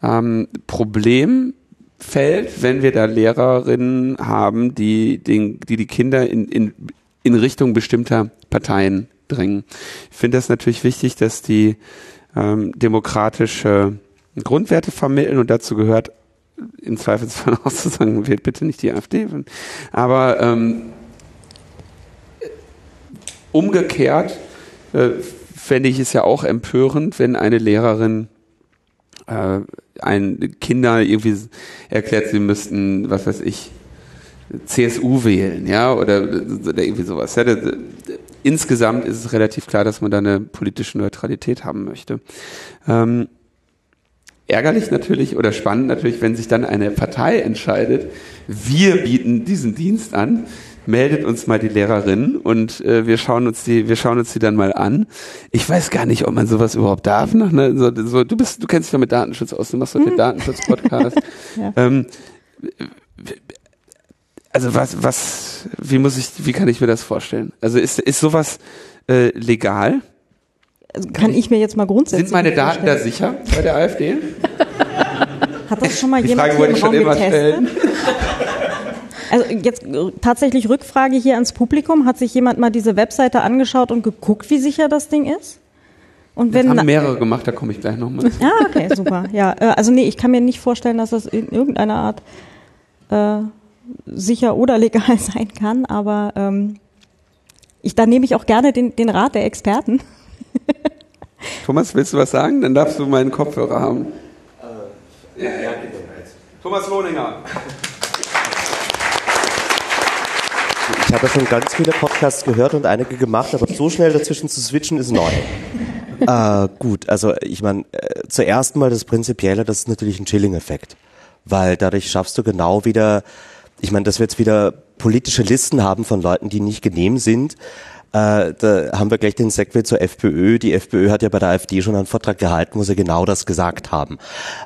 Speaker 2: ähm, Problem, fällt, wenn wir da Lehrerinnen haben, die den, die, die Kinder in, in, in Richtung bestimmter Parteien drängen. Ich finde das natürlich wichtig, dass die ähm, demokratische Grundwerte vermitteln und dazu gehört im Zweifelsfall auch zu sagen, wählt bitte nicht die AfD. Aber ähm, umgekehrt äh, fände ich es ja auch empörend, wenn eine Lehrerin äh, ein Kinder irgendwie erklärt, sie müssten, was weiß ich, CSU wählen, ja, oder, oder irgendwie sowas. Ja, das, insgesamt ist es relativ klar, dass man da eine politische Neutralität haben möchte. Ähm, ärgerlich natürlich oder spannend natürlich, wenn sich dann eine Partei entscheidet, wir bieten diesen Dienst an, meldet uns mal die Lehrerin und äh, wir schauen uns die, wir schauen uns die dann mal an. Ich weiß gar nicht, ob man sowas überhaupt darf. Noch, ne? so, so, du bist, du kennst dich ja mit Datenschutz aus, du machst doch den hm. Datenschutz-Podcast. ja. ähm, also was, was, wie muss ich, wie kann ich mir das vorstellen? Also ist, ist sowas äh, legal?
Speaker 3: Also kann ich mir jetzt mal grundsätzlich
Speaker 2: Sind meine Daten da sicher bei der AfD?
Speaker 3: Hat das schon mal Die jemand Frage wollte ich schon immer stellen. Also jetzt äh, tatsächlich Rückfrage hier ans Publikum. Hat sich jemand mal diese Webseite angeschaut und geguckt, wie sicher das Ding ist?
Speaker 2: Und wenn das haben mehrere gemacht, da komme ich gleich nochmal.
Speaker 3: Ja, ah, okay, super. Ja, äh, also nee, ich kann mir nicht vorstellen, dass das in irgendeiner Art äh, sicher oder legal sein kann, aber ähm, ich, da nehme ich auch gerne den, den Rat der Experten.
Speaker 2: Thomas, willst du was sagen? Dann darfst du meinen Kopfhörer haben.
Speaker 5: Äh,
Speaker 2: Thomas Lohninger.
Speaker 5: Ich habe schon ganz viele Podcasts gehört und einige gemacht, aber so schnell dazwischen zu switchen ist neu. äh, gut, also ich meine, äh, zuerst mal das Prinzipielle, das ist natürlich ein Chilling-Effekt, weil dadurch schaffst du genau wieder, ich meine, dass wir jetzt wieder politische Listen haben von Leuten, die nicht genehm sind, Äh, da haben wir gleich den Segway zur FPÖ. Die FPÖ hat ja bei der AfD schon einen Vortrag gehalten, wo sie genau das gesagt haben.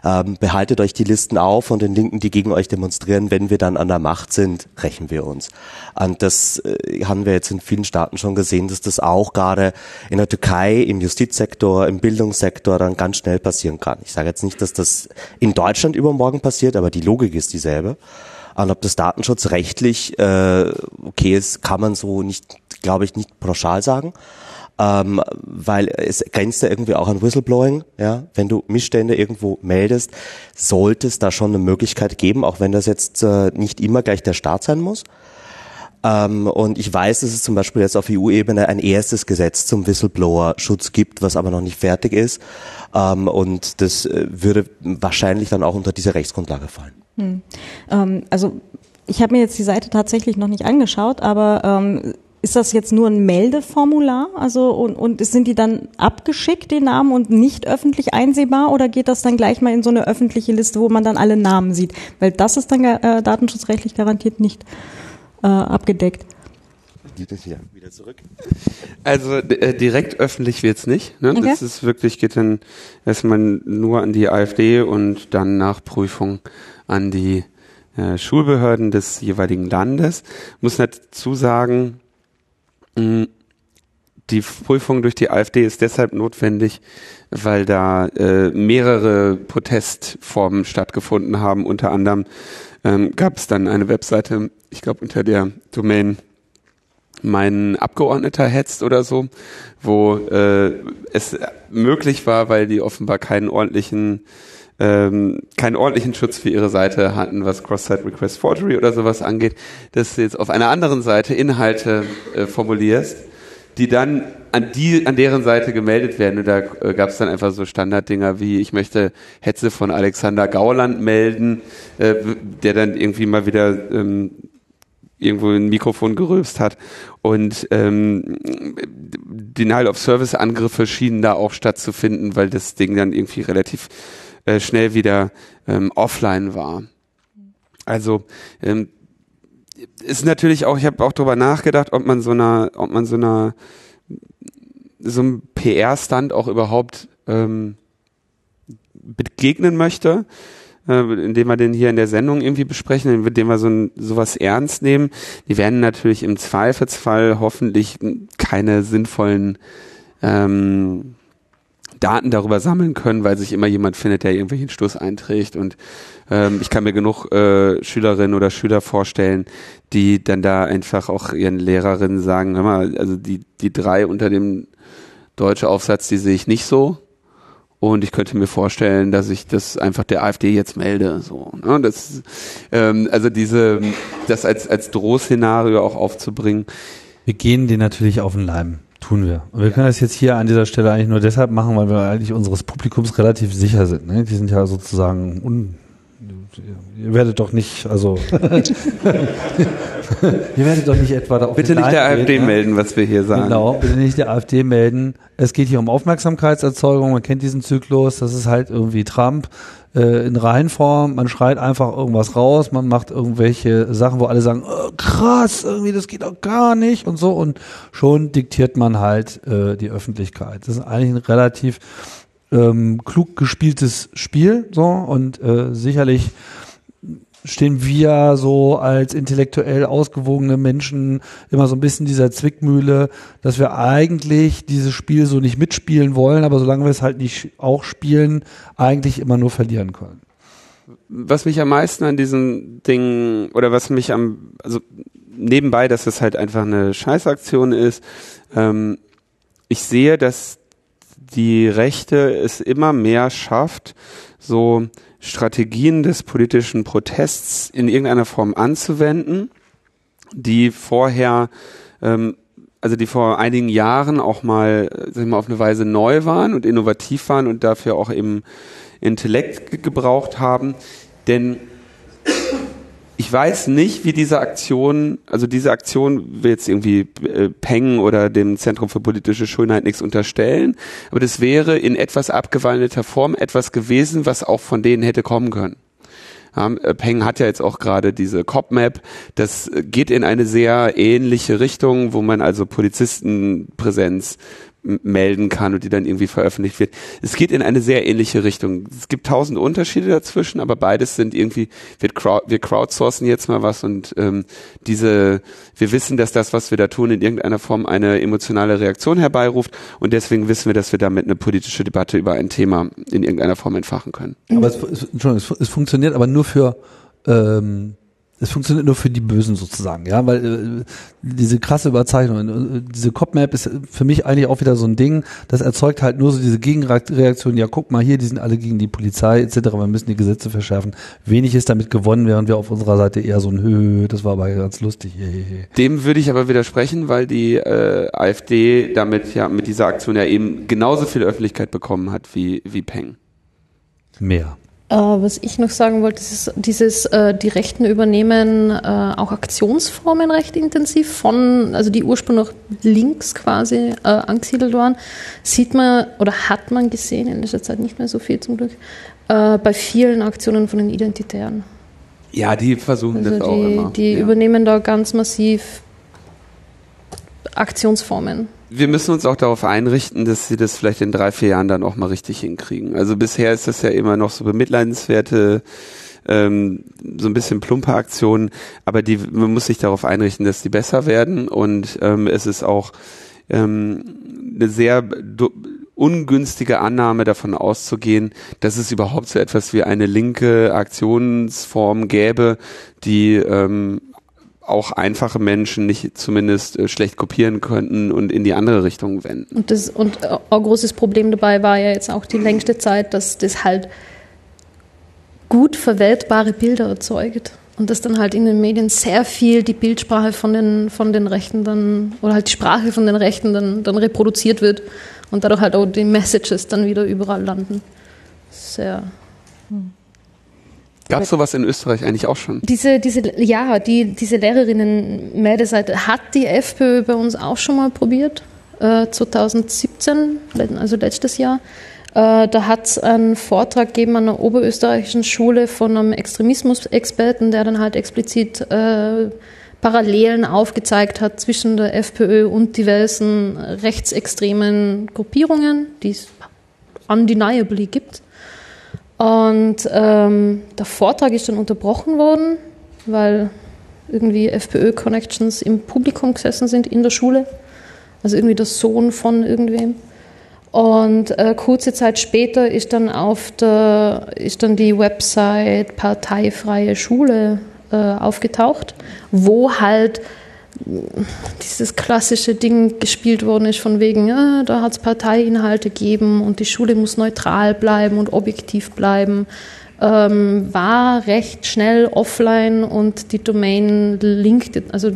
Speaker 5: Ähm, behaltet euch die Listen auf und den Linken, die gegen euch demonstrieren, wenn wir dann an der Macht sind, rächen wir uns. Und das äh, haben wir jetzt in vielen Staaten schon gesehen, dass das auch gerade in der Türkei, im Justizsektor, im Bildungssektor dann ganz schnell passieren kann. Ich sage jetzt nicht, dass das in Deutschland übermorgen passiert, aber die Logik ist dieselbe. Und ob das datenschutzrechtlich äh, okay ist, kann man so nicht, glaube ich, nicht pauschal sagen. Ähm, weil es grenzt ja irgendwie auch an Whistleblowing, ja. Wenn du Missstände irgendwo meldest, sollte es da schon eine Möglichkeit geben, auch wenn das jetzt äh, nicht immer gleich der Staat sein muss. Ähm, und ich weiß, dass es zum Beispiel jetzt auf EU-Ebene ein erstes Gesetz zum Whistleblower-Schutz gibt, was aber noch nicht fertig ist. Ähm, und das äh, würde wahrscheinlich dann auch unter diese Rechtsgrundlage fallen. Hm.
Speaker 3: Ähm, also ich habe mir jetzt die Seite tatsächlich noch nicht angeschaut, aber ähm, ist das jetzt nur ein Meldeformular? Also und, und sind die dann abgeschickt, die Namen, und nicht öffentlich einsehbar oder geht das dann gleich mal in so eine öffentliche Liste, wo man dann alle Namen sieht? Weil das ist dann äh, datenschutzrechtlich garantiert nicht äh, abgedeckt.
Speaker 2: wieder zurück. Also äh, direkt öffentlich wird's nicht. Ne? Okay. Das ist wirklich, geht dann erstmal nur an die AfD und dann nach Prüfung an die äh, Schulbehörden des jeweiligen Landes. Muss dazu sagen, die Prüfung durch die AfD ist deshalb notwendig, weil da äh, mehrere Protestformen stattgefunden haben. Unter anderem ähm, gab es dann eine Webseite, ich glaube unter der Domain mein Abgeordneter hetzt oder so, wo äh, es möglich war, weil die offenbar keinen ordentlichen ähm, keinen ordentlichen Schutz für ihre Seite hatten, was Cross-Site Request Forgery oder sowas angeht, dass du jetzt auf einer anderen Seite Inhalte äh, formulierst, die dann an die an deren Seite gemeldet werden. Und da äh, gab es dann einfach so Standarddinger wie ich möchte Hetze von Alexander Gauland melden, äh, der dann irgendwie mal wieder ähm, irgendwo ein Mikrofon gerülpst hat. Und ähm, Denial of Service Angriffe schienen da auch stattzufinden, weil das Ding dann irgendwie relativ äh, schnell wieder ähm, offline war. Also ähm, ist natürlich auch, ich habe auch darüber nachgedacht, ob man so einer, ob man so einer so einem PR-Stand auch überhaupt ähm, begegnen möchte, äh, indem wir den hier in der Sendung irgendwie besprechen, indem wir so ein, sowas ernst nehmen. Die werden natürlich im Zweifelsfall hoffentlich keine sinnvollen ähm, Daten darüber sammeln können, weil sich immer jemand findet, der irgendwelchen Stoß einträgt. Und ähm, ich kann mir genug äh, Schülerinnen oder Schüler vorstellen, die dann da einfach auch ihren Lehrerinnen sagen, hör mal, also die, die drei unter dem deutsche Aufsatz, die sehe ich nicht so. Und ich könnte mir vorstellen, dass ich das einfach der AfD jetzt melde. So, ne? das, ähm, also diese, das als, als Drohszenario auch aufzubringen.
Speaker 1: Wir gehen denen natürlich auf den Leim. Tun wir. Und wir können das jetzt hier an dieser Stelle eigentlich nur deshalb machen, weil wir eigentlich unseres Publikums relativ sicher sind. Ne? Die sind ja sozusagen un ihr werdet doch nicht, also ihr werdet doch nicht etwa da
Speaker 2: Bitte nicht der AfD ne? melden, was wir hier sagen.
Speaker 1: Genau, bitte nicht der AfD melden. Es geht hier um Aufmerksamkeitserzeugung, man kennt diesen Zyklus, das ist halt irgendwie Trump äh, in Reihenform, man schreit einfach irgendwas raus, man macht irgendwelche Sachen, wo alle sagen, oh, krass, irgendwie das geht doch gar nicht. Und so. Und schon diktiert man halt äh, die Öffentlichkeit. Das ist eigentlich ein relativ ähm, klug gespieltes Spiel so. Und äh, sicherlich stehen wir so als intellektuell ausgewogene Menschen immer so ein bisschen dieser Zwickmühle, dass wir eigentlich dieses Spiel so nicht mitspielen wollen, aber solange wir es halt nicht auch spielen, eigentlich immer nur verlieren können.
Speaker 2: Was mich am meisten an diesen Dingen oder was mich am, also nebenbei, dass es halt einfach eine Scheißaktion ist, ähm, ich sehe, dass die Rechte es immer mehr schafft, so Strategien des politischen Protests in irgendeiner Form anzuwenden, die vorher, ähm, also die vor einigen Jahren auch mal, sag ich mal, auf eine Weise neu waren und innovativ waren und dafür auch eben Intellekt gebraucht haben. Denn ich weiß nicht, wie diese Aktion, also diese Aktion will jetzt irgendwie äh, Peng oder dem Zentrum für politische Schönheit nichts unterstellen, aber das wäre in etwas abgewandelter Form etwas gewesen, was auch von denen hätte kommen können. Äh, Peng hat ja jetzt auch gerade diese Cop-Map. Das geht in eine sehr ähnliche Richtung, wo man also Polizistenpräsenz melden kann und die dann irgendwie veröffentlicht wird. Es geht in eine sehr ähnliche Richtung. Es gibt tausend Unterschiede dazwischen, aber beides sind irgendwie, wir, crowd, wir crowdsourcen jetzt mal was und ähm, diese, wir wissen, dass das, was wir da tun, in irgendeiner Form eine emotionale Reaktion herbeiruft und deswegen wissen wir, dass wir damit eine politische Debatte über ein Thema in irgendeiner Form entfachen können.
Speaker 1: Aber es, es, es, es funktioniert aber nur für ähm, es funktioniert nur für die Bösen sozusagen, ja, weil äh, diese krasse Überzeichnung, äh, diese Cop-Map ist für mich eigentlich auch wieder so ein Ding, das erzeugt halt nur so diese Gegenreaktion, ja guck mal hier, die sind alle gegen die Polizei etc., wir müssen die Gesetze verschärfen. Wenig ist damit gewonnen, während wir auf unserer Seite eher so ein Hö, das war aber ganz lustig.
Speaker 2: Dem würde ich aber widersprechen, weil die äh, AfD damit ja mit dieser Aktion ja eben genauso viel Öffentlichkeit bekommen hat wie, wie Peng.
Speaker 1: Mehr.
Speaker 4: Äh, was ich noch sagen wollte, ist dieses, äh, die Rechten übernehmen äh, auch Aktionsformen recht intensiv von, also die ursprünglich links quasi äh, angesiedelt waren, sieht man oder hat man gesehen, in letzter Zeit nicht mehr so viel zum Glück, äh, bei vielen Aktionen von den Identitären.
Speaker 2: Ja, die versuchen also das
Speaker 4: die,
Speaker 2: auch immer.
Speaker 4: Die
Speaker 2: ja.
Speaker 4: übernehmen da ganz massiv Aktionsformen.
Speaker 2: Wir müssen uns auch darauf einrichten, dass sie das vielleicht in drei, vier Jahren dann auch mal richtig hinkriegen. Also bisher ist das ja immer noch so bemitleidenswerte, ähm, so ein bisschen plumpe Aktionen, aber die, man muss sich darauf einrichten, dass die besser werden. Und ähm, es ist auch ähm, eine sehr ungünstige Annahme davon auszugehen, dass es überhaupt so etwas wie eine linke Aktionsform gäbe, die ähm, auch einfache Menschen nicht zumindest äh, schlecht kopieren könnten und in die andere Richtung wenden.
Speaker 4: Und, das, und äh, ein großes Problem dabei war ja jetzt auch die längste Zeit, dass das halt gut verweltbare Bilder erzeugt und dass dann halt in den Medien sehr viel die Bildsprache von den, von den Rechten dann oder halt die Sprache von den Rechten dann, dann reproduziert wird und dadurch halt auch die Messages dann wieder überall landen. Sehr. Hm.
Speaker 2: Gab es sowas in Österreich eigentlich auch schon?
Speaker 4: Diese, diese, ja, die, diese Lehrerinnen-Meldeseite hat die FPÖ bei uns auch schon mal probiert, äh, 2017, also letztes Jahr. Äh, da hat es einen Vortrag gegeben an einer oberösterreichischen Schule von einem Extremismusexperten, der dann halt explizit äh, Parallelen aufgezeigt hat zwischen der FPÖ und diversen rechtsextremen Gruppierungen, die es undeniably gibt. Und ähm, der Vortrag ist dann unterbrochen worden, weil irgendwie FPÖ-Connections im Publikum gesessen sind in der Schule. Also irgendwie der Sohn von irgendwem. Und äh, kurze Zeit später ist dann auf der ist dann die Website Parteifreie Schule äh, aufgetaucht, wo halt dieses klassische Ding gespielt worden ist, von wegen, ja, da hat es Parteiinhalte gegeben und die Schule muss neutral bleiben und objektiv bleiben, ähm, war recht schnell offline und die Domain linkt, also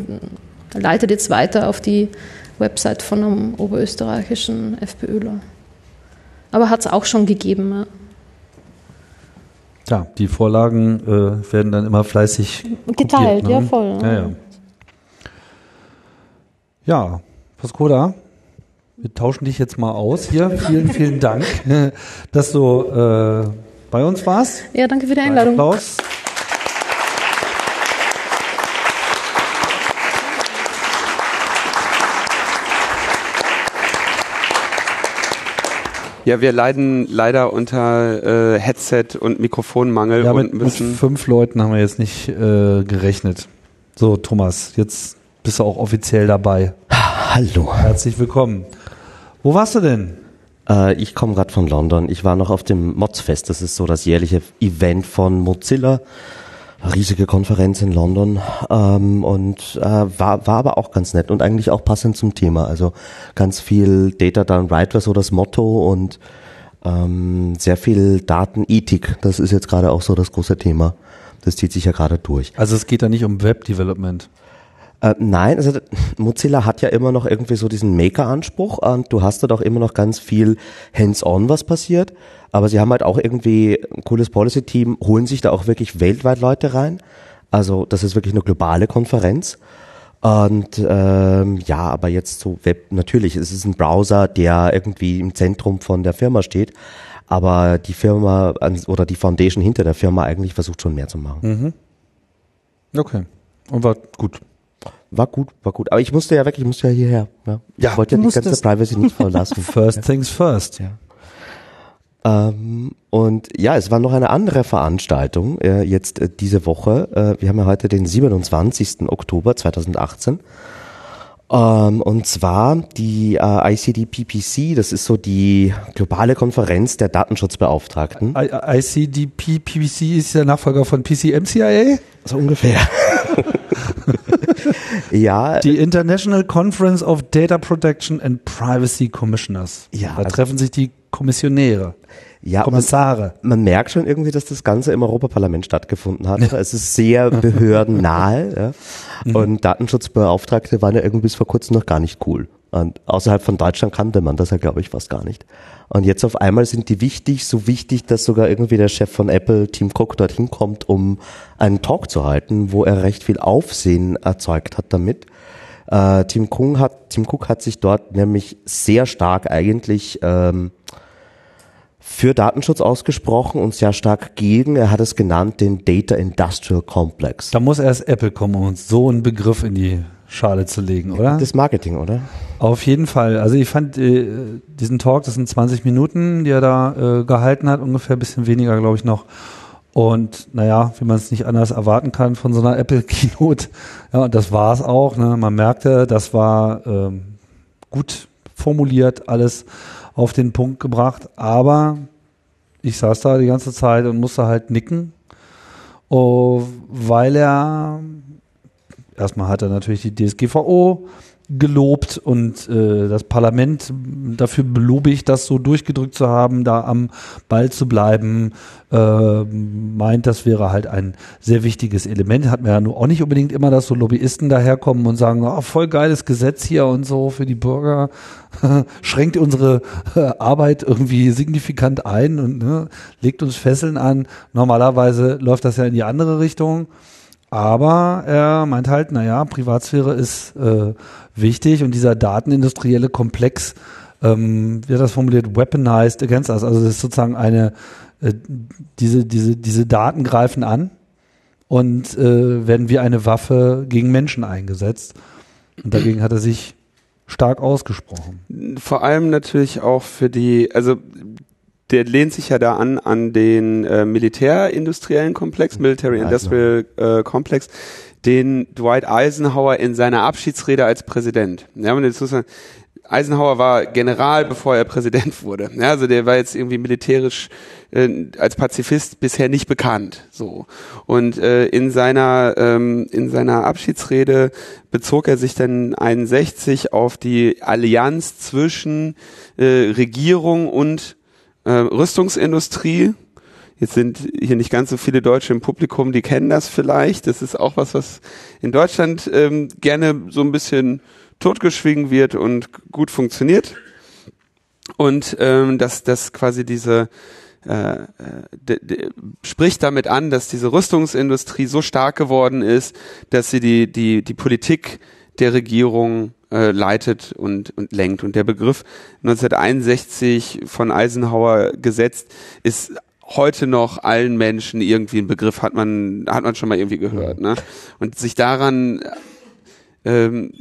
Speaker 4: leitet jetzt weiter auf die Website von einem oberösterreichischen FPÖler. Aber hat es auch schon gegeben. Ja.
Speaker 1: Ja, die Vorlagen äh, werden dann immer fleißig
Speaker 4: geteilt,
Speaker 1: kopiert,
Speaker 4: ne? ja voll.
Speaker 1: Ja, ja. Ja, Pascoda, wir tauschen dich jetzt mal aus hier. Vielen, vielen Dank, dass du äh, bei uns warst.
Speaker 4: Ja, danke für die Einladung.
Speaker 1: Applaus.
Speaker 2: Ja, wir leiden leider unter äh, Headset und Mikrofonmangel
Speaker 1: ja,
Speaker 2: und
Speaker 1: mit, mit fünf Leuten haben wir jetzt nicht äh, gerechnet. So, Thomas, jetzt bist du auch offiziell dabei.
Speaker 5: Hallo.
Speaker 1: Herzlich willkommen. Wo warst du denn?
Speaker 5: Äh, ich komme gerade von London. Ich war noch auf dem Modsfest. Das ist so das jährliche Event von Mozilla. Riesige Konferenz in London ähm, und äh, war, war aber auch ganz nett und eigentlich auch passend zum Thema. Also ganz viel Data Done Right war so das Motto und ähm, sehr viel Datenethik. Das ist jetzt gerade auch so das große Thema. Das zieht sich ja gerade durch.
Speaker 1: Also es geht da nicht um Web Development.
Speaker 5: Äh, nein, also Mozilla hat ja immer noch irgendwie so diesen Maker-Anspruch und du hast dort auch immer noch ganz viel Hands-on, was passiert. Aber sie haben halt auch irgendwie ein cooles Policy-Team, holen sich da auch wirklich weltweit Leute rein. Also das ist wirklich eine globale Konferenz. Und ähm, ja, aber jetzt so Web, natürlich, es ist ein Browser, der irgendwie im Zentrum von der Firma steht. aber die Firma oder die Foundation hinter der Firma eigentlich versucht schon mehr zu machen.
Speaker 1: Mhm. Okay. Und war gut.
Speaker 5: War gut, war gut. Aber ich musste ja weg, ich musste ja hierher. Ja.
Speaker 1: Ja,
Speaker 5: ich wollte ja die ganze. Privacy nicht verlassen.
Speaker 1: First things first.
Speaker 5: Ja. Ähm, und ja, es war noch eine andere Veranstaltung äh, jetzt äh, diese Woche. Äh, wir haben ja heute den 27. Oktober 2018. Ähm, und zwar die äh, ICD-PPC, das ist so die globale Konferenz der Datenschutzbeauftragten.
Speaker 1: I ICDP, PPC ist der Nachfolger von PCMCIA?
Speaker 5: So ungefähr. ja,
Speaker 1: Die International Conference of Data Protection and Privacy Commissioners.
Speaker 5: Ja,
Speaker 1: Da
Speaker 5: also-
Speaker 1: treffen sich die Kommissionäre,
Speaker 5: ja man,
Speaker 1: Kommissare.
Speaker 5: man merkt schon irgendwie, dass das Ganze im Europaparlament stattgefunden hat. Es ist sehr behördennahe. ja. Und Datenschutzbeauftragte waren ja irgendwie bis vor kurzem noch gar nicht cool. Und außerhalb von Deutschland kannte man das ja, glaube ich, fast gar nicht. Und jetzt auf einmal sind die wichtig, so wichtig, dass sogar irgendwie der Chef von Apple, Tim Cook, dorthin kommt, um einen Talk zu halten, wo er recht viel Aufsehen erzeugt hat damit. Äh, Tim, Cook hat, Tim Cook hat sich dort nämlich sehr stark eigentlich ähm, für Datenschutz ausgesprochen und sehr stark gegen, er hat es genannt, den Data Industrial Complex.
Speaker 1: Da muss erst Apple kommen, uns so einen Begriff in die Schale zu legen, oder?
Speaker 5: Das Marketing, oder?
Speaker 1: Auf jeden Fall. Also ich fand äh, diesen Talk, das sind 20 Minuten, die er da äh, gehalten hat, ungefähr ein bisschen weniger, glaube ich, noch. Und naja, wie man es nicht anders erwarten kann von so einer Apple-Keynote. Ja, und das war es auch. Ne? Man merkte, das war ähm, gut formuliert, alles auf den Punkt gebracht. Aber ich saß da die ganze Zeit und musste halt nicken, oh, weil er erstmal hat er natürlich die DSGVO gelobt und äh, das Parlament dafür belobigt, das so durchgedrückt zu haben, da am Ball zu bleiben, äh, meint, das wäre halt ein sehr wichtiges Element. Hat man ja nur auch nicht unbedingt immer, dass so Lobbyisten daherkommen und sagen, oh, voll geiles Gesetz hier und so für die Bürger, schränkt unsere äh, Arbeit irgendwie signifikant ein und ne, legt uns Fesseln an. Normalerweise läuft das ja in die andere Richtung. Aber er meint halt, naja, Privatsphäre ist äh, wichtig und dieser datenindustrielle Komplex, ähm, wie hat das formuliert, weaponized against us. Also das ist sozusagen eine, äh, diese, diese, diese Daten greifen an und äh, werden wie eine Waffe gegen Menschen eingesetzt. Und dagegen hat er sich stark ausgesprochen.
Speaker 2: Vor allem natürlich auch für die, also der lehnt sich ja da an an den äh, militärindustriellen Komplex, Military Industrial äh, Complex, den Dwight Eisenhower in seiner Abschiedsrede als Präsident. Ja, und jetzt muss man, Eisenhower war General, bevor er Präsident wurde. Ja, also der war jetzt irgendwie militärisch äh, als Pazifist bisher nicht bekannt. So und äh, in seiner ähm, in seiner Abschiedsrede bezog er sich dann 61 auf die Allianz zwischen äh, Regierung und äh, Rüstungsindustrie. Jetzt sind hier nicht ganz so viele Deutsche im Publikum, die kennen das vielleicht. Das ist auch was, was in Deutschland ähm, gerne so ein bisschen totgeschwiegen wird und gut funktioniert. Und ähm, dass dass quasi diese äh, de, de, spricht damit an, dass diese Rüstungsindustrie so stark geworden ist, dass sie die die die Politik der Regierung äh, leitet und, und lenkt. Und der Begriff 1961 von Eisenhower gesetzt ist heute noch allen Menschen irgendwie ein Begriff hat man hat man schon mal irgendwie gehört. Ne? Und sich daran ähm,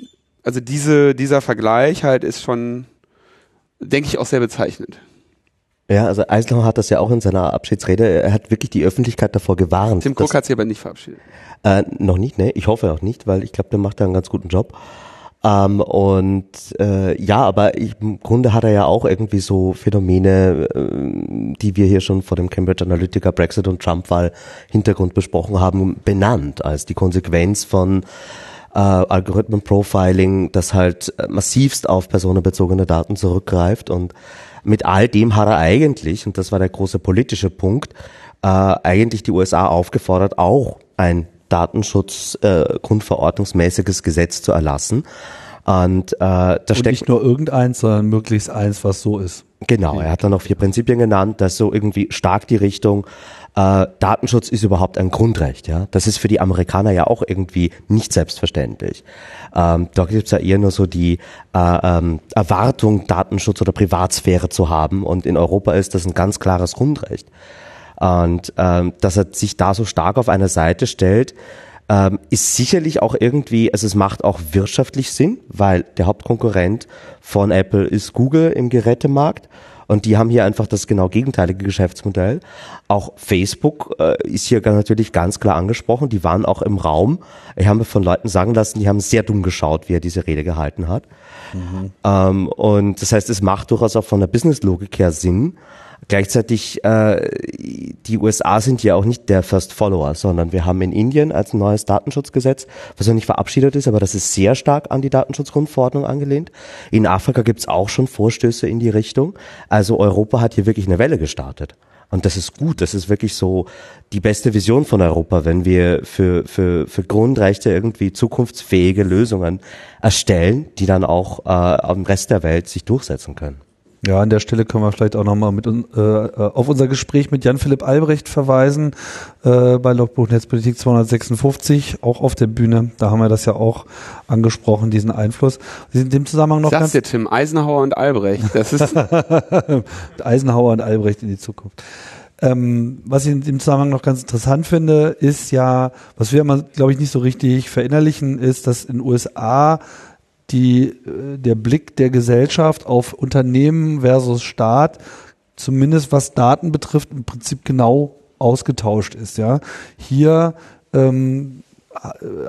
Speaker 2: also diese dieser Vergleich halt ist schon denke ich auch sehr bezeichnend.
Speaker 5: Ja, also Eisenhower hat das ja auch in seiner Abschiedsrede, er hat wirklich die Öffentlichkeit davor gewarnt.
Speaker 2: Tim Cook hat sich aber nicht verabschiedet.
Speaker 5: Äh, noch nicht, ne? Ich hoffe auch nicht, weil ich glaube, der macht da einen ganz guten Job. Ähm, und äh, ja, aber ich, im Grunde hat er ja auch irgendwie so Phänomene, äh, die wir hier schon vor dem Cambridge Analytica Brexit und Trump-Wahl Hintergrund besprochen haben, benannt als die Konsequenz von äh, Algorithmen-Profiling, das halt äh, massivst auf personenbezogene Daten zurückgreift und mit all dem hat er eigentlich, und das war der große politische Punkt, äh, eigentlich die USA aufgefordert, auch ein Datenschutz äh, grundverordnungsmäßiges Gesetz zu erlassen. Und äh, da
Speaker 1: Und
Speaker 5: steckt
Speaker 1: nicht nur irgendeins, sondern möglichst eins, was so ist.
Speaker 5: Genau, er hat dann noch vier Prinzipien genannt, das so irgendwie stark die Richtung äh, Datenschutz ist überhaupt ein Grundrecht. Ja, das ist für die Amerikaner ja auch irgendwie nicht selbstverständlich. Ähm, da gibt es ja eher nur so die äh, ähm, Erwartung, Datenschutz oder Privatsphäre zu haben. Und in Europa ist das ein ganz klares Grundrecht. Und ähm, dass er sich da so stark auf eine Seite stellt, ähm, ist sicherlich auch irgendwie, also es macht auch wirtschaftlich Sinn, weil der Hauptkonkurrent von Apple ist Google im Gerätemarkt. Und die haben hier einfach das genau gegenteilige Geschäftsmodell. Auch Facebook äh, ist hier natürlich ganz klar angesprochen. Die waren auch im Raum. Ich habe mir von Leuten sagen lassen, die haben sehr dumm geschaut, wie er diese Rede gehalten hat. Mhm. Ähm, und das heißt, es macht durchaus auch von der Businesslogik her Sinn. Gleichzeitig, äh, die USA sind ja auch nicht der First Follower, sondern wir haben in Indien als neues Datenschutzgesetz, was noch nicht verabschiedet ist, aber das ist sehr stark an die Datenschutzgrundverordnung angelehnt. In Afrika gibt's auch schon Vorstöße in die Richtung. Also Europa hat hier wirklich eine Welle gestartet. Und das ist gut, das ist wirklich so die beste Vision von Europa, wenn wir für, für, für Grundrechte irgendwie zukunftsfähige Lösungen erstellen, die dann auch äh, am Rest der Welt sich durchsetzen können.
Speaker 1: Ja, an der Stelle können wir vielleicht auch nochmal mit äh, auf unser Gespräch mit Jan-Philipp Albrecht verweisen äh, bei Logbuch Netzpolitik 256, auch auf der Bühne. Da haben wir das ja auch angesprochen, diesen Einfluss. In dem Zusammenhang noch
Speaker 2: Sagst ganz dir, Tim, Eisenhower und Albrecht. Das ist
Speaker 1: Eisenhower und Albrecht in die Zukunft. Ähm, was ich in dem Zusammenhang noch ganz interessant finde, ist ja, was wir immer, glaube ich, nicht so richtig verinnerlichen, ist, dass in USA die, äh, der Blick der Gesellschaft auf Unternehmen versus Staat, zumindest was Daten betrifft, im Prinzip genau ausgetauscht ist. Ja, hier ähm,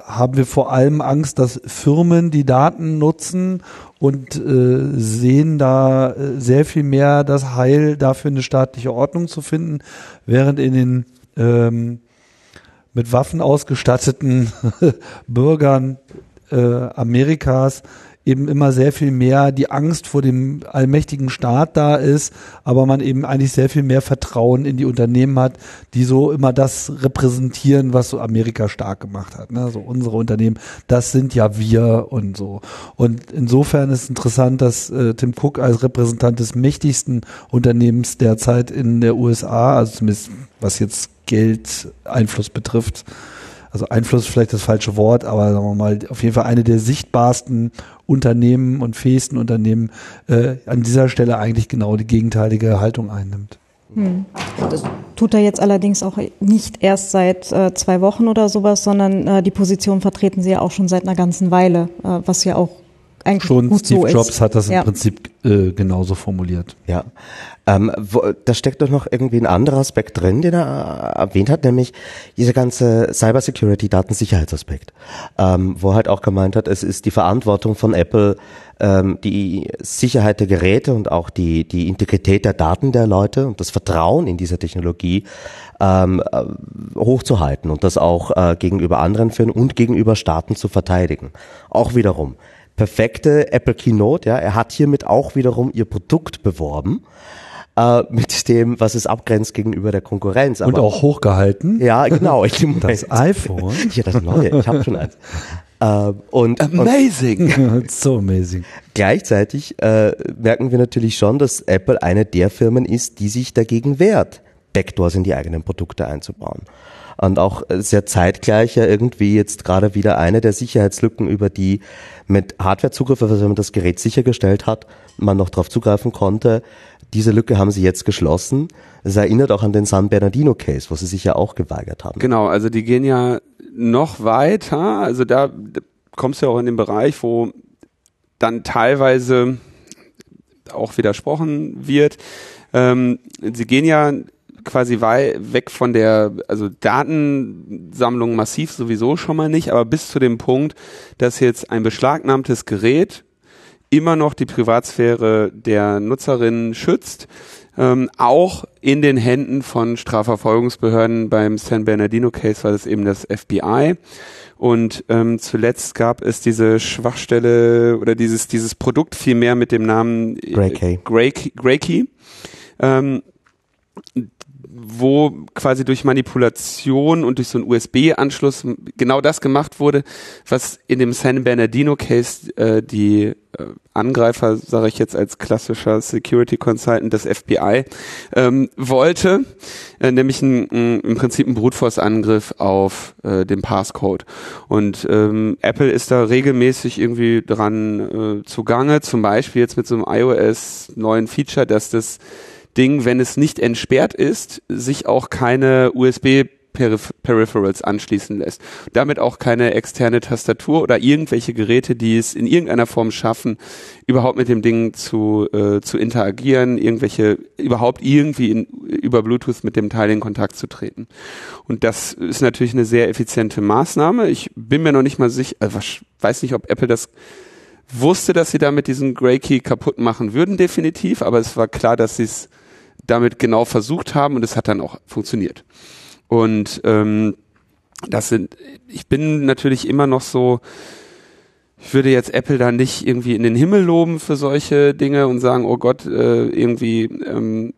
Speaker 1: haben wir vor allem Angst, dass Firmen die Daten nutzen und äh, sehen da äh, sehr viel mehr das Heil, dafür eine staatliche Ordnung zu finden, während in den ähm, mit Waffen ausgestatteten Bürgern äh, Amerikas eben immer sehr viel mehr die Angst vor dem allmächtigen Staat da ist, aber man eben eigentlich sehr viel mehr Vertrauen in die Unternehmen hat, die so immer das repräsentieren, was so Amerika stark gemacht hat. Ne? So unsere Unternehmen, das sind ja wir und so. Und insofern ist interessant, dass äh, Tim Cook als Repräsentant des mächtigsten Unternehmens derzeit in der USA, also zumindest was jetzt Geld Einfluss betrifft, also Einfluss ist vielleicht das falsche Wort, aber sagen wir mal, auf jeden Fall eine der sichtbarsten Unternehmen und fähigsten Unternehmen äh, an dieser Stelle eigentlich genau die gegenteilige Haltung einnimmt. Hm.
Speaker 3: Das tut er jetzt allerdings auch nicht erst seit äh, zwei Wochen oder sowas, sondern äh, die Position vertreten sie ja auch schon seit einer ganzen Weile, äh, was ja auch eigentlich
Speaker 1: schon
Speaker 3: gut
Speaker 1: Steve
Speaker 3: so
Speaker 1: Jobs
Speaker 3: ist.
Speaker 1: hat das im
Speaker 3: Ja.
Speaker 1: Prinzip äh, genauso formuliert.
Speaker 5: Ja, ähm, wo, da steckt doch noch irgendwie ein anderer Aspekt drin, den er äh, erwähnt hat, nämlich dieser ganze Cybersecurity, Datensicherheitsaspekt, ähm, wo er halt auch gemeint hat, es ist die Verantwortung von Apple, ähm, die Sicherheit der Geräte und auch die, die Integrität der Daten der Leute und das Vertrauen in diese Technologie ähm, äh, hochzuhalten und das auch äh, gegenüber anderen Firmen und gegenüber Staaten zu verteidigen. Auch wiederum perfekte Apple Keynote, ja, er hat hiermit auch wiederum ihr Produkt beworben äh, mit dem, was es abgrenzt gegenüber der Konkurrenz.
Speaker 1: Und
Speaker 5: Aber-
Speaker 1: auch hochgehalten.
Speaker 5: ja, genau. Dem
Speaker 1: Das iPhone.
Speaker 5: Ja, das neue. Ich habe schon eins. Äh, und, und
Speaker 2: amazing.
Speaker 1: It's so amazing.
Speaker 5: gleichzeitig äh, merken wir natürlich schon, dass Apple eine der Firmen ist, die sich dagegen wehrt, Backdoors in die eigenen Produkte einzubauen. Und auch sehr zeitgleich ja irgendwie jetzt gerade wieder eine der Sicherheitslücken, über die mit Hardwarezugriff, also wenn man das Gerät sichergestellt hat, man noch darauf zugreifen konnte. Diese Lücke haben sie jetzt geschlossen. Es erinnert auch an den San Bernardino Case, wo sie sich ja auch geweigert haben.
Speaker 2: Genau, also die gehen ja noch weiter. Also da da kommst du ja auch in den Bereich, wo dann teilweise auch widersprochen wird. Ähm, sie gehen ja quasi weg von der, also Datensammlung massiv sowieso schon mal nicht, aber bis zu dem Punkt, dass jetzt ein beschlagnahmtes Gerät immer noch die Privatsphäre der Nutzerinnen schützt, ähm, auch in den Händen von Strafverfolgungsbehörden beim San Bernardino Case war das eben das FBI. Und ähm, zuletzt gab es diese Schwachstelle oder dieses dieses Produkt vielmehr mit dem Namen äh,
Speaker 5: Grey Key.
Speaker 2: Grey. Grey Key. Ähm, wo quasi durch Manipulation und durch so einen USB-Anschluss genau das gemacht wurde, was in dem San Bernardino-Case äh, die äh, Angreifer, sage ich jetzt als klassischer Security Consultant des FBI, ähm, wollte, äh, nämlich ein, ein, im Prinzip ein Brute Force Angriff auf äh, den Passcode. Und ähm, Apple ist da regelmäßig irgendwie dran äh, zugange, zum Beispiel jetzt mit so einem iOS neuen Feature, dass das Ding, wenn es nicht entsperrt ist, sich auch keine USB Peripherals anschließen lässt. Damit auch keine externe Tastatur oder irgendwelche Geräte, die es in irgendeiner Form schaffen, überhaupt mit dem Ding zu, äh, zu interagieren, irgendwelche, überhaupt irgendwie in, über Bluetooth mit dem Teil in Kontakt zu treten. Und das ist natürlich eine sehr effiziente Maßnahme. Ich bin mir noch nicht mal sicher, äh, weiß nicht, ob Apple das wusste, dass sie damit diesen Grey Key kaputt machen würden, definitiv, aber es war klar, dass sie es damit genau versucht haben und es hat dann auch funktioniert. Und ähm, das sind, ich bin natürlich immer noch so, ich würde jetzt Apple da nicht irgendwie in den Himmel loben für solche Dinge und sagen, oh Gott, äh, irgendwie, ähm,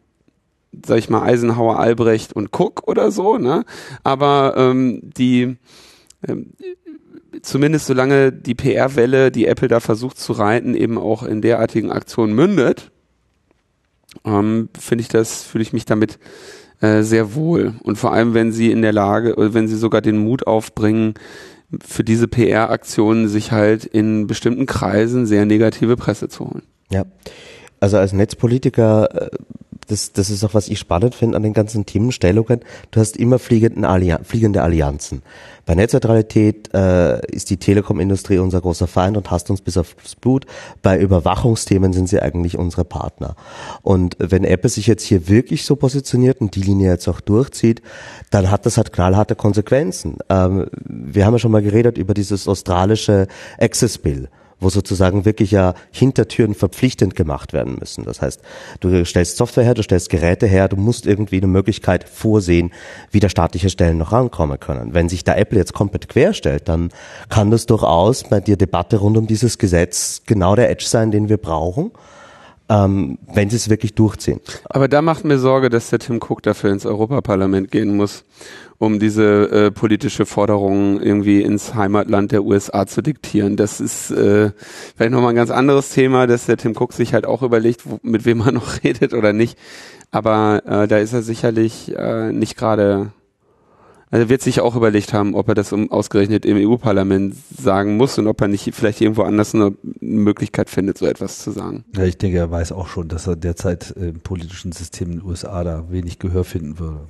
Speaker 2: sag ich mal, Eisenhower, Albrecht und Cook oder so, ne? Aber ähm, die ähm, zumindest solange die PR-Welle, die Apple da versucht zu reiten, eben auch in derartigen Aktionen mündet, ähm, finde ich das, fühle ich mich damit äh, sehr wohl. Und vor allem, wenn sie in der Lage, oder wenn sie sogar den Mut aufbringen, für diese PR-Aktionen sich halt in bestimmten Kreisen sehr negative Presse zu holen.
Speaker 5: Ja. Also als Netzpolitiker äh, das, das ist auch, was ich spannend finde an den ganzen Themenstellungen. Du hast immer fliegenden Allian fliegende Allianzen. Bei Netzneutralität äh, ist die Telekom-Industrie unser großer Feind und hasst uns bis aufs Blut. Bei Überwachungsthemen sind sie eigentlich unsere Partner. Und wenn Apple sich jetzt hier wirklich so positioniert und die Linie jetzt auch durchzieht, dann hat das halt knallharte Konsequenzen. Ähm, wir haben ja schon mal geredet über dieses australische Access Bill wo sozusagen wirklich ja Hintertüren verpflichtend gemacht werden müssen. Das heißt, du stellst Software her, du stellst Geräte her, du musst irgendwie eine Möglichkeit vorsehen, wie da staatliche Stellen noch rankommen können. Wenn sich da Apple jetzt komplett querstellt, dann kann das durchaus bei der Debatte rund um dieses Gesetz genau der Edge sein, den wir brauchen ähm, wenn sie es wirklich durchziehen.
Speaker 2: Aber da macht mir Sorge, dass der Tim Cook dafür ins Europaparlament gehen muss um diese äh, politische Forderung irgendwie ins Heimatland der USA zu diktieren. Das ist äh, vielleicht nochmal ein ganz anderes Thema, dass der Tim Cook sich halt auch überlegt, wo, mit wem er noch redet oder nicht. Aber äh, da ist er sicherlich äh, nicht gerade also er wird sich auch überlegt haben, ob er das um, ausgerechnet im EU-Parlament sagen muss und ob er nicht vielleicht irgendwo anders eine Möglichkeit findet, so etwas zu sagen.
Speaker 1: Ja, ich denke, er weiß auch schon, dass er derzeit im politischen System in den USA da wenig Gehör finden würde.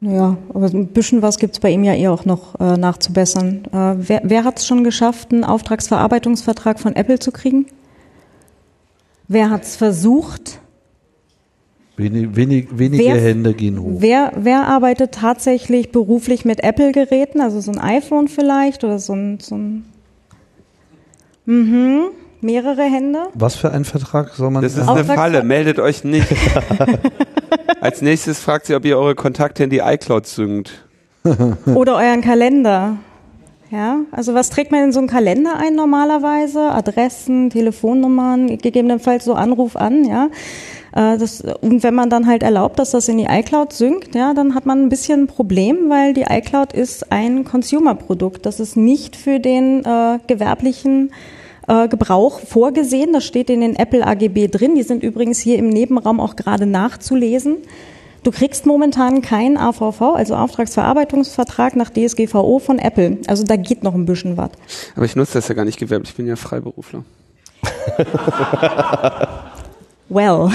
Speaker 3: Naja, aber ein bisschen was gibt's bei ihm ja eh auch noch äh, nachzubessern. Äh, wer wer hat es schon geschafft, einen Auftragsverarbeitungsvertrag von Apple zu kriegen? Wer hat es versucht?
Speaker 1: Wenig, wenig, wenige wer, Hände gehen hoch.
Speaker 3: Wer, wer arbeitet tatsächlich beruflich mit Apple-Geräten? Also so ein iPhone vielleicht oder so ein, so ein mhm, mehrere Hände?
Speaker 1: Was für ein Vertrag soll man?
Speaker 2: Das ist eine Falle. Meldet euch nicht. Als nächstes fragt sie, ob ihr eure Kontakte in die iCloud synkt.
Speaker 3: Oder euren Kalender. Ja, also was trägt man in so einen Kalender ein normalerweise? Adressen, Telefonnummern, gegebenenfalls so Anruf an, ja. Äh, das, und wenn man dann halt erlaubt, dass das in die iCloud synkt, ja, dann hat man ein bisschen ein Problem, weil die iCloud ist ein Consumer-Produkt. Das ist nicht für den äh, gewerblichen äh, Gebrauch vorgesehen. Das steht in den Apple AGB drin. Die sind übrigens hier im Nebenraum auch gerade nachzulesen. Du kriegst momentan keinen AVV, also Auftragsverarbeitungsvertrag nach DSGVO von Apple. Also da geht noch ein bisschen was.
Speaker 2: Aber ich nutze das ja gar nicht gewerblich, ich bin ja Freiberufler.
Speaker 3: well.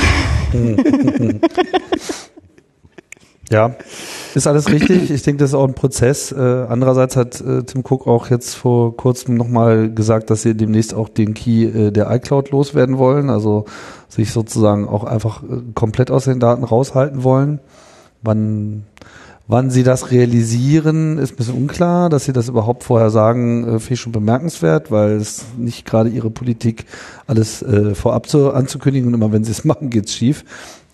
Speaker 1: Ja, ist alles richtig. Ich denke, das ist auch ein Prozess. Äh, andererseits hat äh, Tim Cook auch jetzt vor kurzem nochmal gesagt, dass sie demnächst auch den Key äh, der iCloud loswerden wollen. Also sich sozusagen auch einfach komplett aus den Daten raushalten wollen. Wann, wann sie das realisieren, ist ein bisschen unklar. Dass sie das überhaupt vorher sagen, äh, finde ich schon bemerkenswert, weil es nicht gerade ihre Politik alles äh, vorab zu, anzukündigen und immer wenn sie es machen, geht's schief.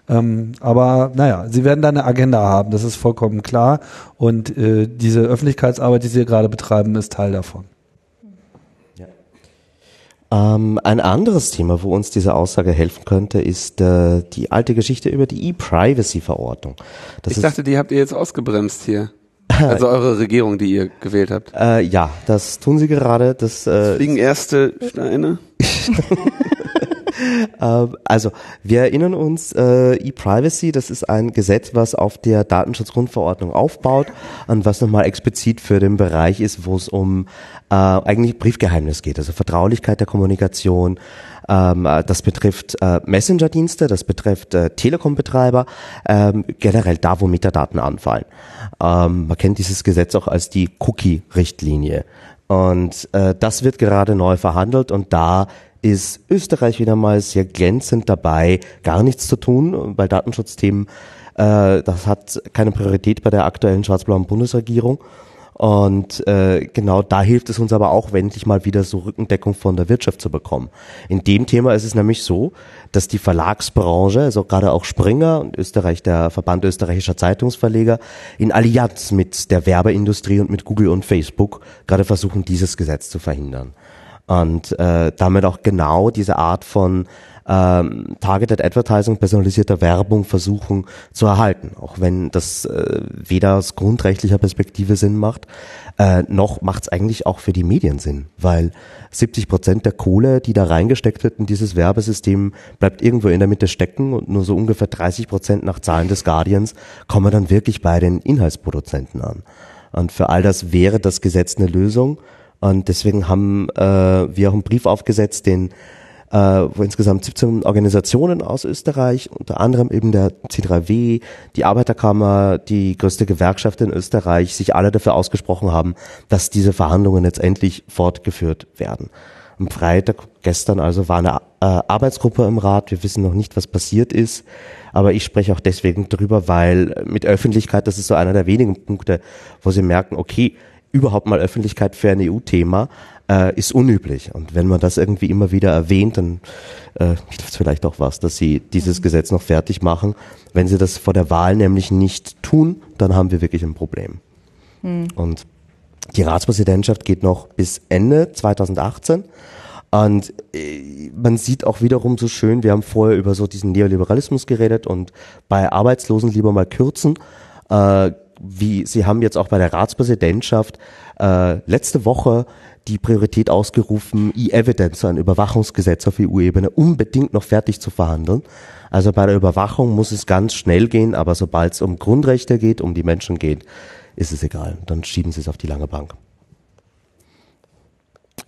Speaker 1: Ähm, aber naja, sie werden da eine Agenda haben, das ist vollkommen klar. Und äh, diese Öffentlichkeitsarbeit, die sie gerade betreiben, ist Teil davon.
Speaker 5: Ähm, ein anderes Thema, wo uns diese Aussage helfen könnte, ist äh, die alte Geschichte über die E-Privacy-Verordnung.
Speaker 2: Ich dachte, die habt ihr jetzt ausgebremst hier. Also eure Regierung, die ihr gewählt habt.
Speaker 5: Äh, ja, das tun sie gerade. Das, äh,
Speaker 2: Fliegen erste Steine.
Speaker 5: Ähm, also, wir erinnern uns, äh, E-Privacy, das ist ein Gesetz, was auf der Datenschutzgrundverordnung aufbaut und was nochmal explizit für den Bereich ist, wo es um äh, eigentlich Briefgeheimnis geht, also Vertraulichkeit der Kommunikation. Ähm, äh, das betrifft äh, Messenger-Dienste, das betrifft äh, Telekom-Betreiber, ähm, generell da, wo Metadaten anfallen. Ähm, man kennt dieses Gesetz auch als die Cookie-Richtlinie. Und äh, das wird gerade neu verhandelt und da ist Österreich wieder mal sehr glänzend dabei, gar nichts zu tun, weil Datenschutzthemen, äh, das hat keine Priorität bei der aktuellen schwarz-blauen Bundesregierung. Und äh, genau da hilft es uns aber auch, endlich mal wieder so Rückendeckung von der Wirtschaft zu bekommen. In dem Thema ist es nämlich so, dass die Verlagsbranche, also gerade auch Springer und Österreich, der Verband österreichischer Zeitungsverleger, in Allianz mit der Werbeindustrie und mit Google und Facebook gerade versuchen, dieses Gesetz zu verhindern und äh, damit auch genau diese Art von ähm, Targeted Advertising, personalisierter Werbung versuchen zu erhalten, auch wenn das äh, weder aus grundrechtlicher Perspektive Sinn macht, äh, noch macht es eigentlich auch für die Medien Sinn, weil 70 Prozent der Kohle, die da reingesteckt wird in dieses Werbesystem, bleibt irgendwo in der Mitte stecken und nur so ungefähr 30 Prozent nach Zahlen des Guardians kommen dann wirklich bei den Inhaltsproduzenten an. Und für all das wäre das Gesetz eine Lösung. Und deswegen haben äh, wir auch einen Brief aufgesetzt, den äh, wo insgesamt 17 Organisationen aus Österreich, unter anderem eben der C3W, die Arbeiterkammer, die größte Gewerkschaft in Österreich, sich alle dafür ausgesprochen haben, dass diese Verhandlungen jetzt endlich fortgeführt werden. Am Freitag, gestern also, war eine äh, Arbeitsgruppe im Rat. Wir wissen noch nicht, was passiert ist. Aber ich spreche auch deswegen drüber, weil mit Öffentlichkeit, das ist so einer der wenigen Punkte, wo sie merken, okay, überhaupt mal Öffentlichkeit für ein EU-Thema äh, ist unüblich. Und wenn man das irgendwie immer wieder erwähnt, dann äh, hilft vielleicht auch was, dass sie dieses mhm. Gesetz noch fertig machen. Wenn sie das vor der Wahl nämlich nicht tun, dann haben wir wirklich ein Problem. Mhm. Und die Ratspräsidentschaft geht noch bis Ende 2018. Und äh, man sieht auch wiederum so schön, wir haben vorher über so diesen Neoliberalismus geredet und bei Arbeitslosen lieber mal kürzen. Äh, wie Sie haben jetzt auch bei der Ratspräsidentschaft äh, letzte Woche die Priorität ausgerufen, E-Evidence, ein Überwachungsgesetz auf EU-Ebene, unbedingt noch fertig zu verhandeln. Also bei der Überwachung muss es ganz schnell gehen, aber sobald es um Grundrechte geht, um die Menschen geht, ist es egal. Dann schieben Sie es auf die lange Bank.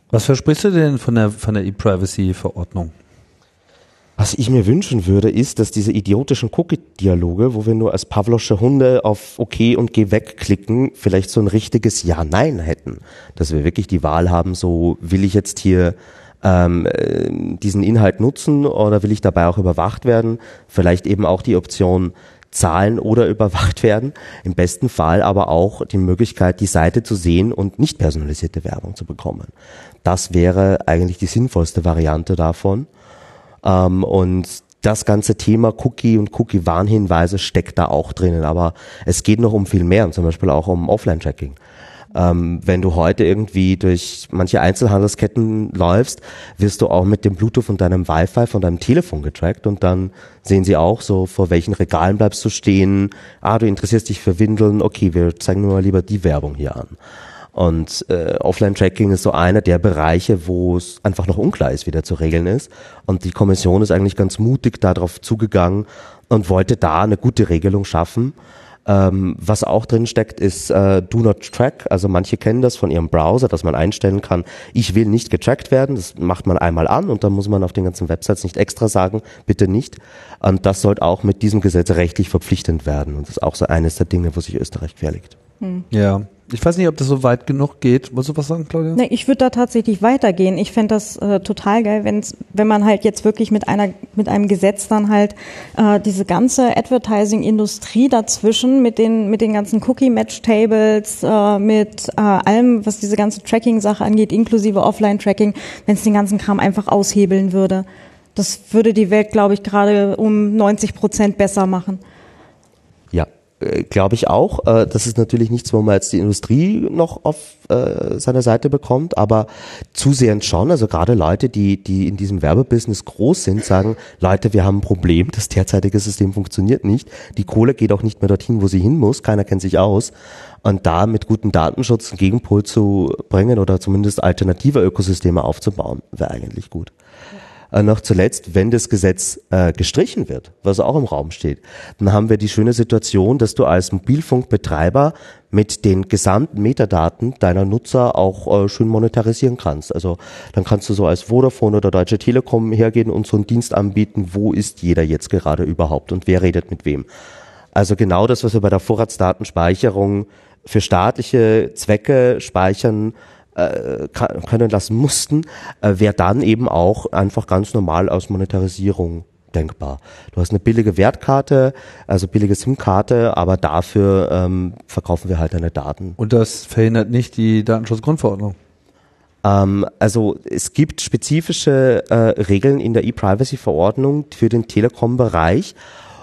Speaker 1: Was versprichst du denn von der, von der E-Privacy-Verordnung?
Speaker 5: Was ich mir wünschen würde, ist, dass diese idiotischen Cookie-Dialoge, wo wir nur als Pavlosche Hunde auf OK und Geh weg klicken, vielleicht so ein richtiges Ja-Nein hätten. Dass wir wirklich die Wahl haben, so will ich jetzt hier ähm, äh, diesen Inhalt nutzen oder will ich dabei auch überwacht werden? Vielleicht eben auch die Option zahlen oder überwacht werden. Im besten Fall aber auch die Möglichkeit, die Seite zu sehen und nicht personalisierte Werbung zu bekommen. Das wäre eigentlich die sinnvollste Variante davon. Ähm, und das ganze Thema Cookie und Cookie-Warnhinweise steckt da auch drinnen. Aber es geht noch um viel mehr, zum Beispiel auch um Offline-Tracking. Ähm, wenn du heute irgendwie durch manche Einzelhandelsketten läufst, wirst du auch mit dem Bluetooth und deinem Wi-Fi von deinem Telefon getrackt und dann sehen sie auch so, vor welchen Regalen bleibst du stehen. Ah, du interessierst dich für Windeln, okay, wir zeigen nur mal lieber die Werbung hier an. Und äh, Offline-Tracking ist so einer der Bereiche, wo es einfach noch unklar ist, wie der zu regeln ist. Und die Kommission ist eigentlich ganz mutig darauf zugegangen und wollte da eine gute Regelung schaffen. Ähm, was auch drin steckt, ist äh, Do Not Track. Also manche kennen das von ihrem Browser, dass man einstellen kann, ich will nicht getrackt werden. Das macht man einmal an und dann muss man auf den ganzen Websites nicht extra sagen, bitte nicht. Und das sollte auch mit diesem Gesetz rechtlich verpflichtend werden. Und das ist auch so eines der Dinge, wo sich Österreich querlegt.
Speaker 1: Hm. Ja, ich weiß nicht, ob das so weit genug geht. Wolltest du was sagen, Claudia?
Speaker 3: Nee, ich würde da tatsächlich weitergehen. Ich fände das äh, total geil, wenn's, wenn man halt jetzt wirklich mit einer mit einem Gesetz dann halt äh, diese ganze Advertising-Industrie dazwischen mit den mit den ganzen Cookie-Match-Tables, äh, mit äh, allem, was diese ganze Tracking-Sache angeht, inklusive Offline-Tracking, wenn es den ganzen Kram einfach aushebeln würde. Das würde die Welt, glaube ich, gerade um 90 Prozent besser machen.
Speaker 5: Ja, glaube ich auch. Äh, das ist natürlich nichts, wo man jetzt die Industrie noch auf äh, seiner Seite bekommt, aber zusehends schon. Also gerade Leute, die, die in diesem Werbebusiness groß sind, sagen, Leute, wir haben ein Problem, das derzeitige System funktioniert nicht. Die Kohle geht auch nicht mehr dorthin, wo sie hin muss. Keiner kennt sich aus. Und da mit gutem Datenschutz einen Gegenpol zu bringen oder zumindest alternative Ökosysteme aufzubauen, wäre eigentlich gut äh, noch zuletzt, wenn das Gesetz äh, gestrichen wird, was auch im Raum steht, dann haben wir die schöne Situation, dass du als Mobilfunkbetreiber mit den gesamten Metadaten deiner Nutzer auch äh, schön monetarisieren kannst. Also dann kannst du so als Vodafone oder Deutsche Telekom hergehen und so einen Dienst anbieten, wo ist jeder jetzt gerade überhaupt und wer redet mit wem. Also genau das, was wir bei der Vorratsdatenspeicherung für staatliche Zwecke speichern, äh, können lassen mussten, äh, wäre dann eben auch einfach ganz normal aus Monetarisierung denkbar. Du hast eine billige Wertkarte, also billige SIM-Karte, aber dafür ähm, verkaufen wir halt deine Daten.
Speaker 1: Und das verhindert nicht die Datenschutzgrundverordnung?
Speaker 5: Ähm, also es gibt spezifische äh, Regeln in der E-Privacy-Verordnung für den Telekom-Bereich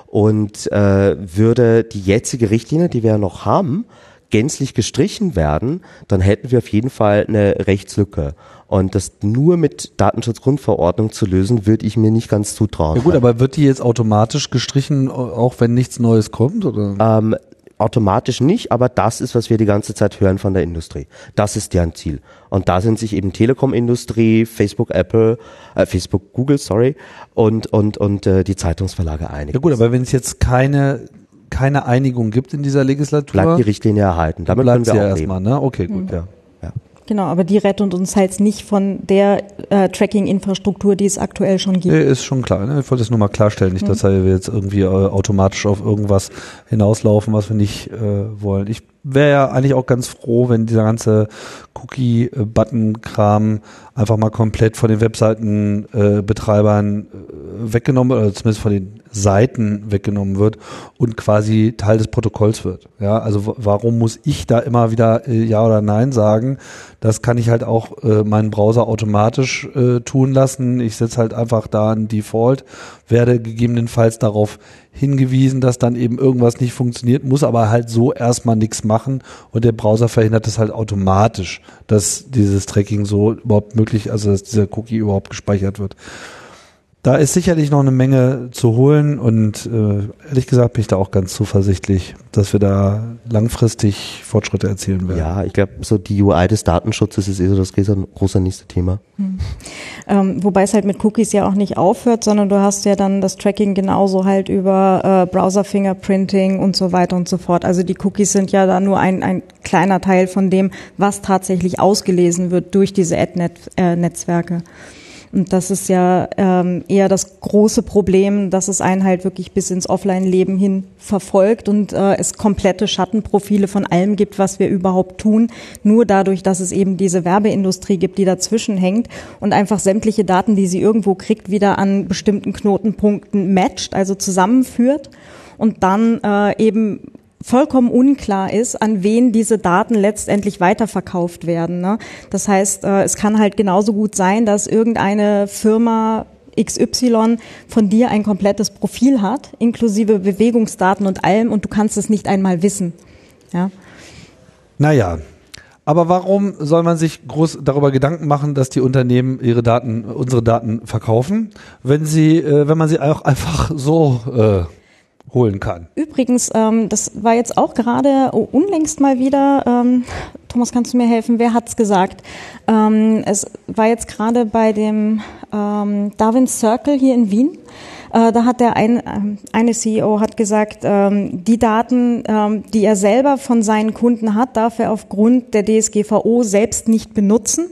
Speaker 5: und äh, würde die jetzige Richtlinie, die wir ja noch haben, gänzlich gestrichen werden, dann hätten wir auf jeden Fall eine Rechtslücke. Und das nur mit Datenschutzgrundverordnung zu lösen, würde ich mir nicht ganz zutrauen.
Speaker 1: Ja gut, aber wird die jetzt automatisch gestrichen, auch wenn nichts Neues kommt? Oder?
Speaker 5: Ähm, automatisch nicht, aber das ist, was wir die ganze Zeit hören von der Industrie. Das ist deren Ziel. Und da sind sich eben Telekom-Industrie, Facebook, Apple, äh, Facebook, Google, sorry, und und und äh, die Zeitungsverlage einig.
Speaker 1: Ja gut, aber wenn es jetzt keine keine Einigung gibt in dieser Legislatur.
Speaker 5: Bleibt die Richtlinie erhalten.
Speaker 1: Damit bleibt können wir ja erstmal, ne? Okay, gut, mhm. ja.
Speaker 3: Genau, aber die rettet uns halt nicht von der äh, Tracking-Infrastruktur, die es aktuell schon gibt.
Speaker 1: Nee, ist schon klar. Ne? Ich wollte es nur mal klarstellen, nicht, mhm. dass wir jetzt irgendwie äh, automatisch auf irgendwas hinauslaufen, was wir nicht äh, wollen. Ich wäre ja eigentlich auch ganz froh, wenn dieser ganze Cookie-Button-Kram einfach mal komplett von den Webseitenbetreibern äh, weggenommen oder zumindest von den Seiten weggenommen wird und quasi Teil des Protokolls wird. Ja, also warum muss ich da immer wieder äh, Ja oder Nein sagen? Das kann ich halt auch äh, meinen Browser automatisch tun lassen. Ich setze halt einfach da ein Default, werde gegebenenfalls darauf hingewiesen, dass dann eben irgendwas nicht funktioniert, muss aber halt so erstmal nichts machen und der Browser verhindert es halt automatisch, dass dieses Tracking so überhaupt möglich, also dass dieser Cookie überhaupt gespeichert wird. Da ist sicherlich noch eine Menge zu holen und äh, ehrlich gesagt bin ich da auch ganz zuversichtlich, dass wir da langfristig Fortschritte erzielen werden.
Speaker 5: Ja, ich glaube, so die UI des Datenschutzes ist eh so das große, nächste Thema.
Speaker 3: Hm. Ähm, wobei es halt mit Cookies ja auch nicht aufhört, sondern du hast ja dann das Tracking genauso halt über äh, Browser-Fingerprinting und so weiter und so fort. Also die Cookies sind ja da nur ein, ein kleiner Teil von dem, was tatsächlich ausgelesen wird durch diese Ad-Netzwerke. Äh, und das ist ja ähm, eher das große Problem, dass es einen halt wirklich bis ins Offline-Leben hin verfolgt und äh, es komplette Schattenprofile von allem gibt, was wir überhaupt tun. Nur dadurch, dass es eben diese Werbeindustrie gibt, die dazwischen hängt und einfach sämtliche Daten, die sie irgendwo kriegt, wieder an bestimmten Knotenpunkten matcht, also zusammenführt und dann äh, eben vollkommen unklar ist, an wen diese Daten letztendlich weiterverkauft werden. Ne? Das heißt, äh, es kann halt genauso gut sein, dass irgendeine Firma XY von dir ein komplettes Profil hat, inklusive Bewegungsdaten und allem, und du kannst es nicht einmal wissen. Ja?
Speaker 1: Naja, aber warum soll man sich groß darüber Gedanken machen, dass die Unternehmen ihre Daten, unsere Daten verkaufen, wenn sie, äh, wenn man sie auch einfach so äh, holen kann.
Speaker 3: Übrigens, ähm, das war jetzt auch gerade unlängst mal wieder, ähm, Thomas, kannst du mir helfen, wer hat's gesagt? Ähm, es war jetzt gerade bei dem ähm, Darwin Circle hier in Wien. Äh, da hat der ein, äh, eine CEO hat gesagt, ähm, die Daten, ähm, die er selber von seinen Kunden hat, darf er aufgrund der DSGVO selbst nicht benutzen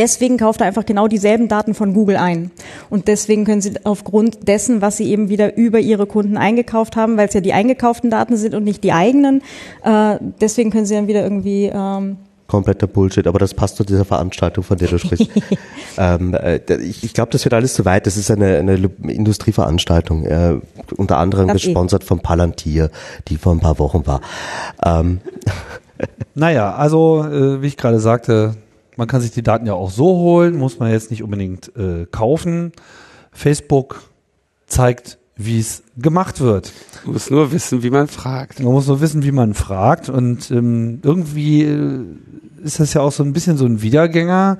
Speaker 3: Deswegen kauft er einfach genau dieselben Daten von Google ein. Und deswegen können Sie aufgrund dessen, was Sie eben wieder über Ihre Kunden eingekauft haben, weil es ja die eingekauften Daten sind und nicht die eigenen, äh, deswegen können Sie dann wieder irgendwie ähm,
Speaker 5: kompletter Bullshit, aber das passt zu dieser Veranstaltung, von der du sprichst. ähm, äh, ich ich glaube, das wird alles zu weit. Das ist eine, eine Industrieveranstaltung, äh, unter anderem das gesponsert eh. von Palantir, die vor ein paar Wochen war. Ähm.
Speaker 1: Naja, also äh, wie ich gerade sagte, man kann sich die Daten ja auch so holen, muss man jetzt nicht unbedingt äh, kaufen. Facebook zeigt wie es gemacht wird.
Speaker 2: Man muss nur wissen, wie man fragt.
Speaker 1: Man muss nur wissen, wie man fragt. Und ähm, irgendwie äh, ist das ja auch so ein bisschen so ein Wiedergänger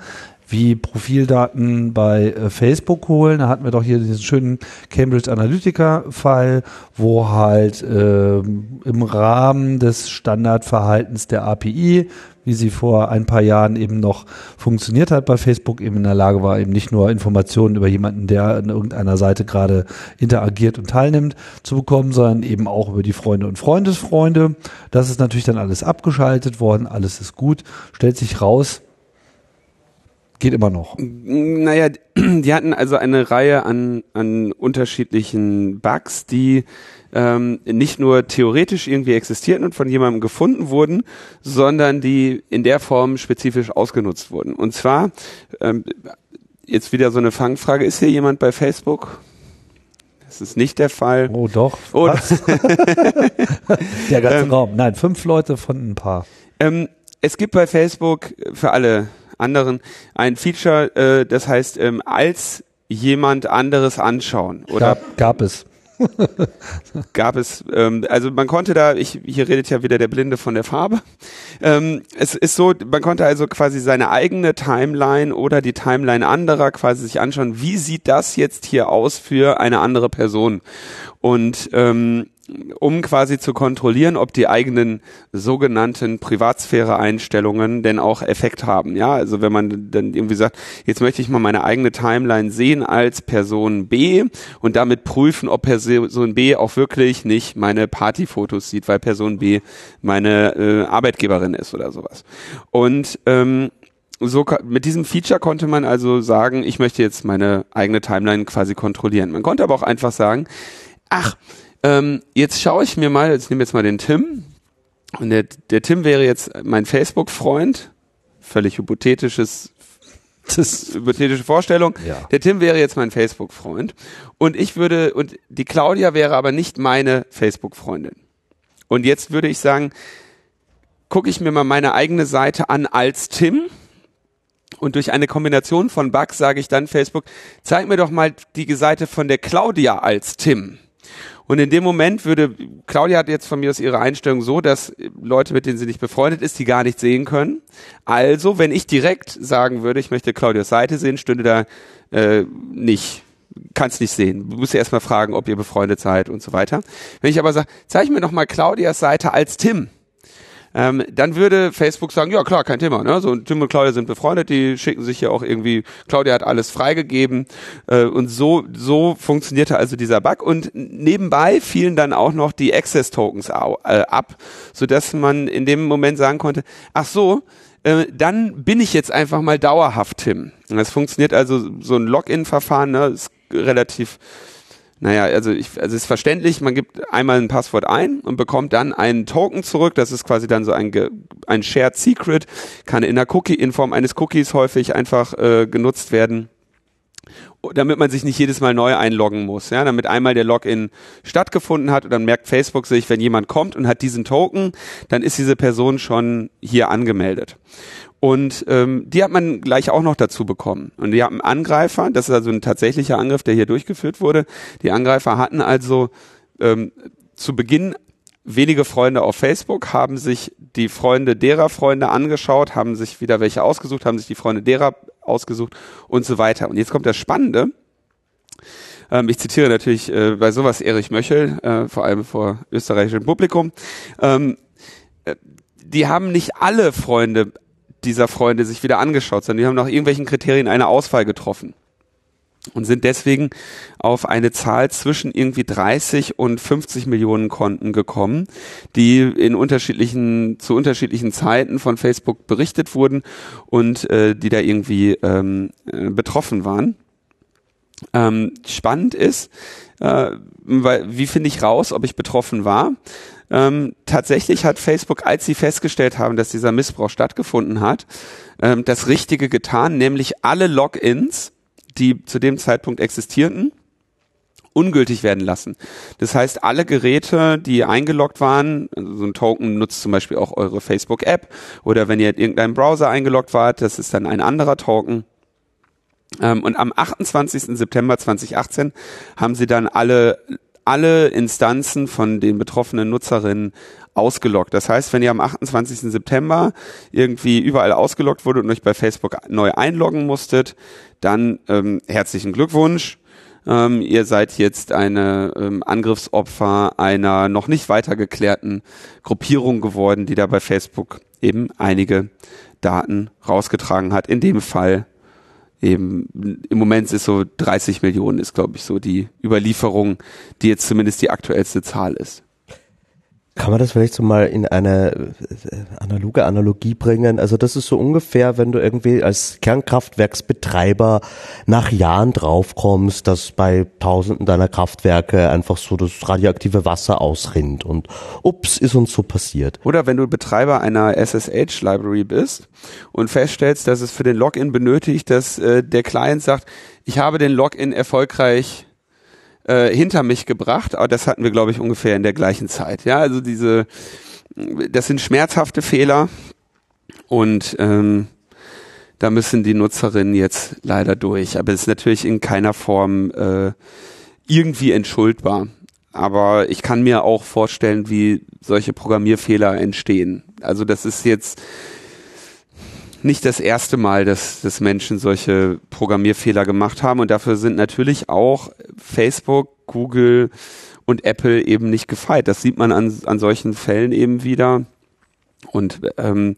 Speaker 1: wie Profildaten bei äh, Facebook holen. Da hatten wir doch hier diesen schönen Cambridge Analytica-Fall, wo halt äh, im Rahmen des Standardverhaltens der API, wie sie vor ein paar Jahren eben noch funktioniert hat bei Facebook, eben in der Lage war, eben nicht nur Informationen über jemanden, der an irgendeiner Seite gerade interagiert und teilnimmt, zu bekommen, sondern eben auch über die Freunde und Freundesfreunde. Das ist natürlich dann alles abgeschaltet worden, alles ist gut, stellt sich raus, Geht immer noch.
Speaker 2: Naja, die hatten also eine Reihe an, an unterschiedlichen Bugs, die ähm, nicht nur theoretisch irgendwie existierten und von jemandem gefunden wurden, sondern die in der Form spezifisch ausgenutzt wurden. Und zwar, ähm, jetzt wieder so eine Fangfrage, ist hier jemand bei Facebook? Das ist nicht der Fall.
Speaker 1: Oh doch. Oh. der ganze ähm, Raum. Nein, fünf Leute von ein paar.
Speaker 2: Ähm, es gibt bei Facebook für alle anderen ein Feature, äh, das heißt, ähm, als jemand anderes anschauen. Oder
Speaker 1: gab, gab es.
Speaker 2: gab es, ähm, also man konnte da, ich, hier redet ja wieder der Blinde von der Farbe. Ähm, es ist so, man konnte also quasi seine eigene Timeline oder die Timeline anderer quasi sich anschauen, wie sieht das jetzt hier aus für eine andere Person. Und ähm, um quasi zu kontrollieren, ob die eigenen sogenannten Privatsphäre-Einstellungen denn auch Effekt haben. Ja, also wenn man dann irgendwie sagt, jetzt möchte ich mal meine eigene Timeline sehen als Person B und damit prüfen, ob Person B auch wirklich nicht meine Partyfotos sieht, weil Person B meine äh, Arbeitgeberin ist oder sowas. Und ähm, so mit diesem Feature konnte man also sagen, ich möchte jetzt meine eigene Timeline quasi kontrollieren. Man konnte aber auch einfach sagen, ach, ähm, jetzt schaue ich mir mal, jetzt nehme jetzt mal den Tim. Und der, der Tim wäre jetzt mein Facebook-Freund. Völlig hypothetisches das hypothetische Vorstellung. Ja. Der Tim wäre jetzt mein Facebook-Freund. Und ich würde, und die Claudia wäre aber nicht meine Facebook-Freundin. Und jetzt würde ich sagen, gucke ich mir mal meine eigene Seite an als Tim. Und durch eine Kombination von Bugs sage ich dann Facebook, zeig mir doch mal die Seite von der Claudia als Tim. Und in dem Moment würde, Claudia hat jetzt von mir aus ihre Einstellung so, dass Leute, mit denen sie nicht befreundet ist, die gar nicht sehen können. Also, wenn ich direkt sagen würde, ich möchte Claudias Seite sehen, stünde da äh, nicht kannst nicht sehen. Du musst erstmal fragen, ob ihr befreundet seid und so weiter. Wenn ich aber sage, zeig mir noch mal Claudias Seite als Tim, ähm, dann würde Facebook sagen, ja klar, kein Thema. Ne? So, Tim und Claudia sind befreundet, die schicken sich ja auch irgendwie, Claudia hat alles freigegeben äh, und so, so funktionierte also dieser Bug und nebenbei fielen dann auch noch die Access-Tokens äh, ab, sodass man in dem Moment sagen konnte, ach so, äh, dann bin ich jetzt einfach mal dauerhaft Tim. Das funktioniert also so ein Login-Verfahren, ne, ist relativ naja, also ich, also es ist verständlich, man gibt einmal ein Passwort ein und bekommt dann einen Token zurück. Das ist quasi dann so ein, ein Shared Secret, kann in der Cookie, in Form eines Cookies häufig einfach äh, genutzt werden damit man sich nicht jedes Mal neu einloggen muss, ja, damit einmal der Login stattgefunden hat und dann merkt Facebook sich, wenn jemand kommt und hat diesen Token, dann ist diese Person schon hier angemeldet. Und ähm, die hat man gleich auch noch dazu bekommen. Und die haben Angreifer, das ist also ein tatsächlicher Angriff, der hier durchgeführt wurde. Die Angreifer hatten also ähm, zu Beginn wenige Freunde auf Facebook, haben sich die Freunde derer Freunde angeschaut, haben sich wieder welche ausgesucht, haben sich die Freunde derer ausgesucht und so weiter. Und jetzt kommt das Spannende. Ähm, ich zitiere natürlich äh, bei sowas Erich Möchel, äh, vor allem vor österreichischem Publikum. Ähm, äh, die haben nicht alle Freunde dieser Freunde sich wieder angeschaut, sondern die haben nach irgendwelchen Kriterien eine Auswahl getroffen und sind deswegen auf eine Zahl zwischen irgendwie 30 und 50 Millionen Konten gekommen, die in unterschiedlichen zu unterschiedlichen Zeiten von Facebook berichtet wurden und äh, die da irgendwie ähm, äh, betroffen waren. Ähm, spannend ist, äh, weil, wie finde ich raus, ob ich betroffen war? Ähm, tatsächlich hat Facebook, als sie festgestellt haben, dass dieser Missbrauch stattgefunden hat, ähm, das Richtige getan, nämlich alle Logins, die zu dem Zeitpunkt existierten, ungültig werden lassen. Das heißt, alle Geräte, die eingeloggt waren, also so ein Token nutzt zum Beispiel auch eure Facebook-App oder wenn ihr in irgendeinem Browser eingeloggt wart, das ist dann ein anderer Token. Ähm, und am 28. September 2018 haben sie dann alle alle Instanzen von den betroffenen Nutzerinnen ausgeloggt. Das heißt, wenn ihr am 28. September irgendwie überall ausgeloggt wurde und euch bei Facebook neu einloggen musstet, dann ähm, herzlichen Glückwunsch. Ähm, ihr seid jetzt eine ähm, Angriffsopfer einer noch nicht weiter geklärten Gruppierung geworden, die da bei Facebook eben einige Daten rausgetragen hat. In dem Fall eben im Moment ist so 30 Millionen ist, glaube ich, so die Überlieferung, die jetzt zumindest die aktuellste Zahl ist.
Speaker 5: Kann man das vielleicht so mal in eine äh, analoge Analogie bringen? Also das ist so ungefähr, wenn du irgendwie als Kernkraftwerksbetreiber nach Jahren draufkommst, dass bei tausenden deiner Kraftwerke einfach so das radioaktive Wasser ausrinnt und ups, ist uns so passiert.
Speaker 2: Oder wenn du Betreiber einer SSH-Library bist und feststellst, dass es für den Login benötigt, dass äh, der Client sagt, ich habe den Login erfolgreich äh, hinter mich gebracht, aber das hatten wir, glaube ich, ungefähr in der gleichen Zeit. Ja, also diese, das sind schmerzhafte Fehler und ähm, da müssen die Nutzerinnen jetzt leider durch. Aber es ist natürlich in keiner Form äh, irgendwie entschuldbar. Aber ich kann mir auch vorstellen, wie solche Programmierfehler entstehen. Also das ist jetzt nicht das erste Mal, dass, dass Menschen solche Programmierfehler gemacht haben und dafür sind natürlich auch Facebook, Google und Apple eben nicht gefeit. Das sieht man an, an solchen Fällen eben wieder. Und ähm,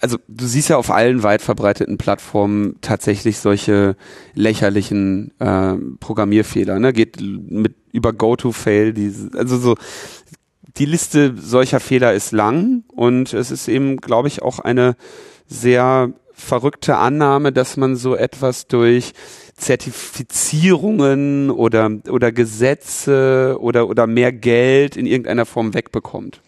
Speaker 2: also du siehst ja auf allen weit verbreiteten Plattformen tatsächlich solche lächerlichen äh, Programmierfehler. Ne? Geht mit über Go-to-Fail, also so die Liste solcher Fehler ist lang und es ist eben, glaube ich, auch eine sehr verrückte Annahme, dass man so etwas durch Zertifizierungen oder, oder Gesetze oder, oder mehr Geld in irgendeiner Form wegbekommt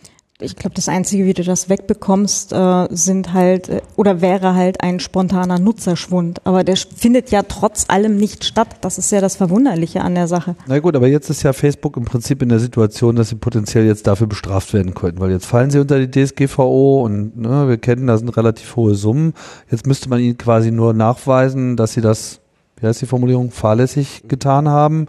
Speaker 3: ich glaube, das Einzige, wie du das wegbekommst, äh, sind halt äh, oder wäre halt ein spontaner Nutzerschwund. Aber der findet ja trotz allem nicht statt. Das ist ja das Verwunderliche an der Sache.
Speaker 1: Na gut, aber jetzt ist ja Facebook im Prinzip in der Situation, dass sie potenziell jetzt dafür bestraft werden könnten, weil jetzt fallen sie unter die DSGVO und ne, wir kennen, da sind relativ hohe Summen. Jetzt müsste man ihnen quasi nur nachweisen, dass sie das, wie heißt die Formulierung, fahrlässig getan haben.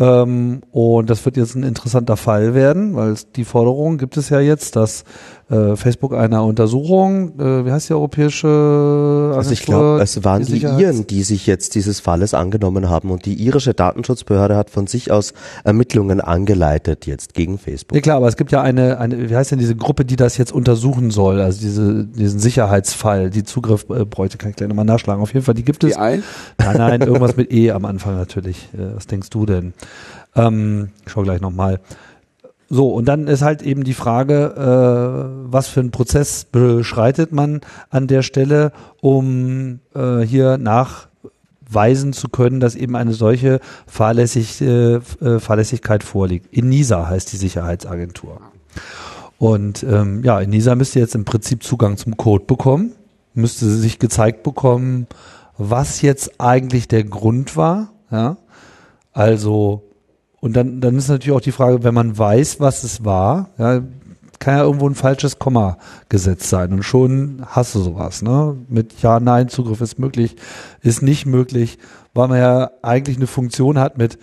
Speaker 1: Ähm, und das wird jetzt ein interessanter Fall werden, weil die Forderung gibt es ja jetzt, dass äh, Facebook einer Untersuchung, äh, wie heißt die europäische Agentur?
Speaker 5: Also ich glaube, es waren die, die Iren, die sich jetzt dieses Falles angenommen haben und die irische Datenschutzbehörde hat von sich aus Ermittlungen angeleitet jetzt gegen Facebook.
Speaker 1: Ja klar, aber es gibt ja eine, eine wie heißt denn diese Gruppe, die das jetzt untersuchen soll, also diese, diesen Sicherheitsfall, die Zugriff äh, bräuchte, kann ich gleich nochmal nachschlagen. Auf jeden Fall, die gibt es.
Speaker 2: Nein,
Speaker 1: nein, irgendwas mit E am Anfang natürlich. Äh, was denkst du denn? Ähm, ich schau gleich nochmal. mal. So, und dann ist halt eben die Frage, äh, was für einen Prozess beschreitet man an der Stelle, um äh, hier nachweisen zu können, dass eben eine solche Fahrlässig, äh, Fahrlässigkeit vorliegt. INISA heißt die Sicherheitsagentur. Und ähm, ja, INISA müsste jetzt im Prinzip Zugang zum Code bekommen, müsste sich gezeigt bekommen, was jetzt eigentlich der Grund war. Ja? Also und dann, dann ist natürlich auch die Frage, wenn man weiß, was es war, ja, kann ja irgendwo ein falsches Komma gesetzt sein. Und schon hast du sowas, ne? Mit Ja, Nein, Zugriff ist möglich, ist nicht möglich, weil man ja eigentlich eine Funktion hat mit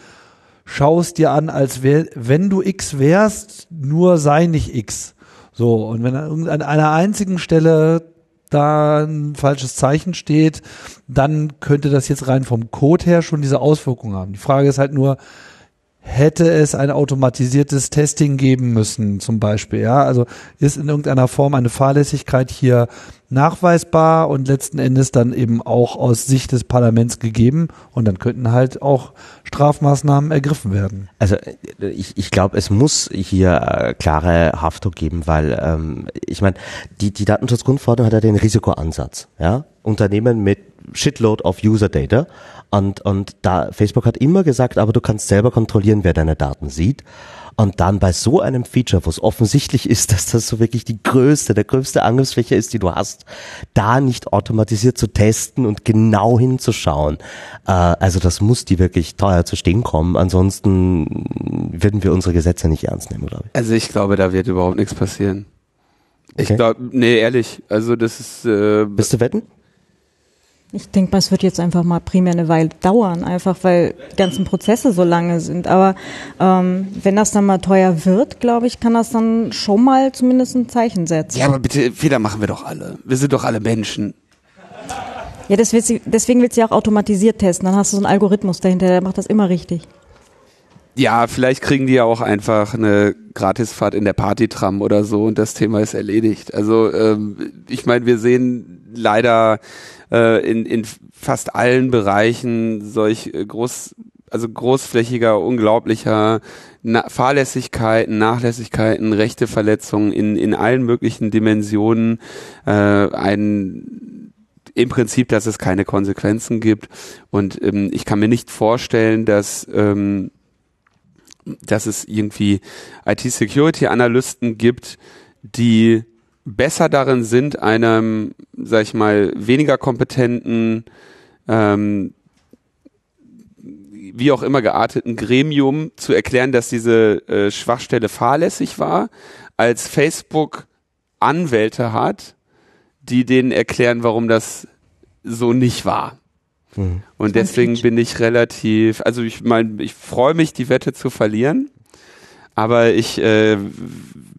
Speaker 1: schau es dir an, als wär, wenn du X wärst, nur sei nicht X. So, und wenn an einer einzigen Stelle da ein falsches Zeichen steht, dann könnte das jetzt rein vom Code her schon diese Auswirkungen haben. Die Frage ist halt nur, hätte es ein automatisiertes Testing geben müssen, zum Beispiel. Ja, also ist in irgendeiner Form eine Fahrlässigkeit hier nachweisbar und letzten Endes dann eben auch aus Sicht des Parlaments gegeben und dann könnten halt auch Strafmaßnahmen ergriffen werden.
Speaker 5: Also ich, ich glaube, es muss hier äh, klare Haftung geben, weil ähm, ich meine, die, die Datenschutzgrundverordnung hat ja den Risikoansatz. Ja? Unternehmen mit Shitload of User Data und, und da, Facebook hat immer gesagt, aber du kannst selber kontrollieren, wer deine Daten sieht. Und dann bei so einem Feature, wo es offensichtlich ist, dass das so wirklich die größte, der größte Angriffsfläche ist, die du hast, da nicht automatisiert zu testen und genau hinzuschauen. Äh, also das muss die wirklich teuer zu stehen kommen. Ansonsten würden wir unsere Gesetze nicht ernst nehmen, glaube
Speaker 2: ich. Also ich glaube, da wird überhaupt nichts passieren. Okay. Ich glaube, nee, ehrlich, also das ist. Äh,
Speaker 5: Bist du wetten?
Speaker 3: Ich denke mal, es wird jetzt einfach mal primär eine Weile dauern, einfach weil die ganzen Prozesse so lange sind. Aber ähm, wenn das dann mal teuer wird, glaube ich, kann das dann schon mal zumindest ein Zeichen setzen.
Speaker 2: Ja, aber bitte, Fehler machen wir doch alle. Wir sind doch alle Menschen.
Speaker 3: Ja, du, deswegen willst du ja auch automatisiert testen. Dann hast du so einen Algorithmus dahinter, der macht das immer richtig.
Speaker 2: Ja, vielleicht kriegen die ja auch einfach eine Gratisfahrt in der Partytram oder so und das Thema ist erledigt. Also ähm, ich meine, wir sehen leider äh, in, in fast allen Bereichen solch äh, groß, also großflächiger, unglaublicher Na Fahrlässigkeiten, Nachlässigkeiten, Rechteverletzungen in, in allen möglichen Dimensionen äh, ein im Prinzip, dass es keine Konsequenzen gibt. Und ähm, ich kann mir nicht vorstellen, dass, ähm, dass es irgendwie IT-Security-Analysten gibt, die besser darin sind, einem, sag ich mal, weniger kompetenten, ähm, wie auch immer gearteten Gremium zu erklären, dass diese äh, Schwachstelle fahrlässig war, als Facebook Anwälte hat, die denen erklären, warum das so nicht war. Mhm. Und deswegen bin ich relativ, also ich meine, ich freue mich, die Wette zu verlieren, aber ich äh,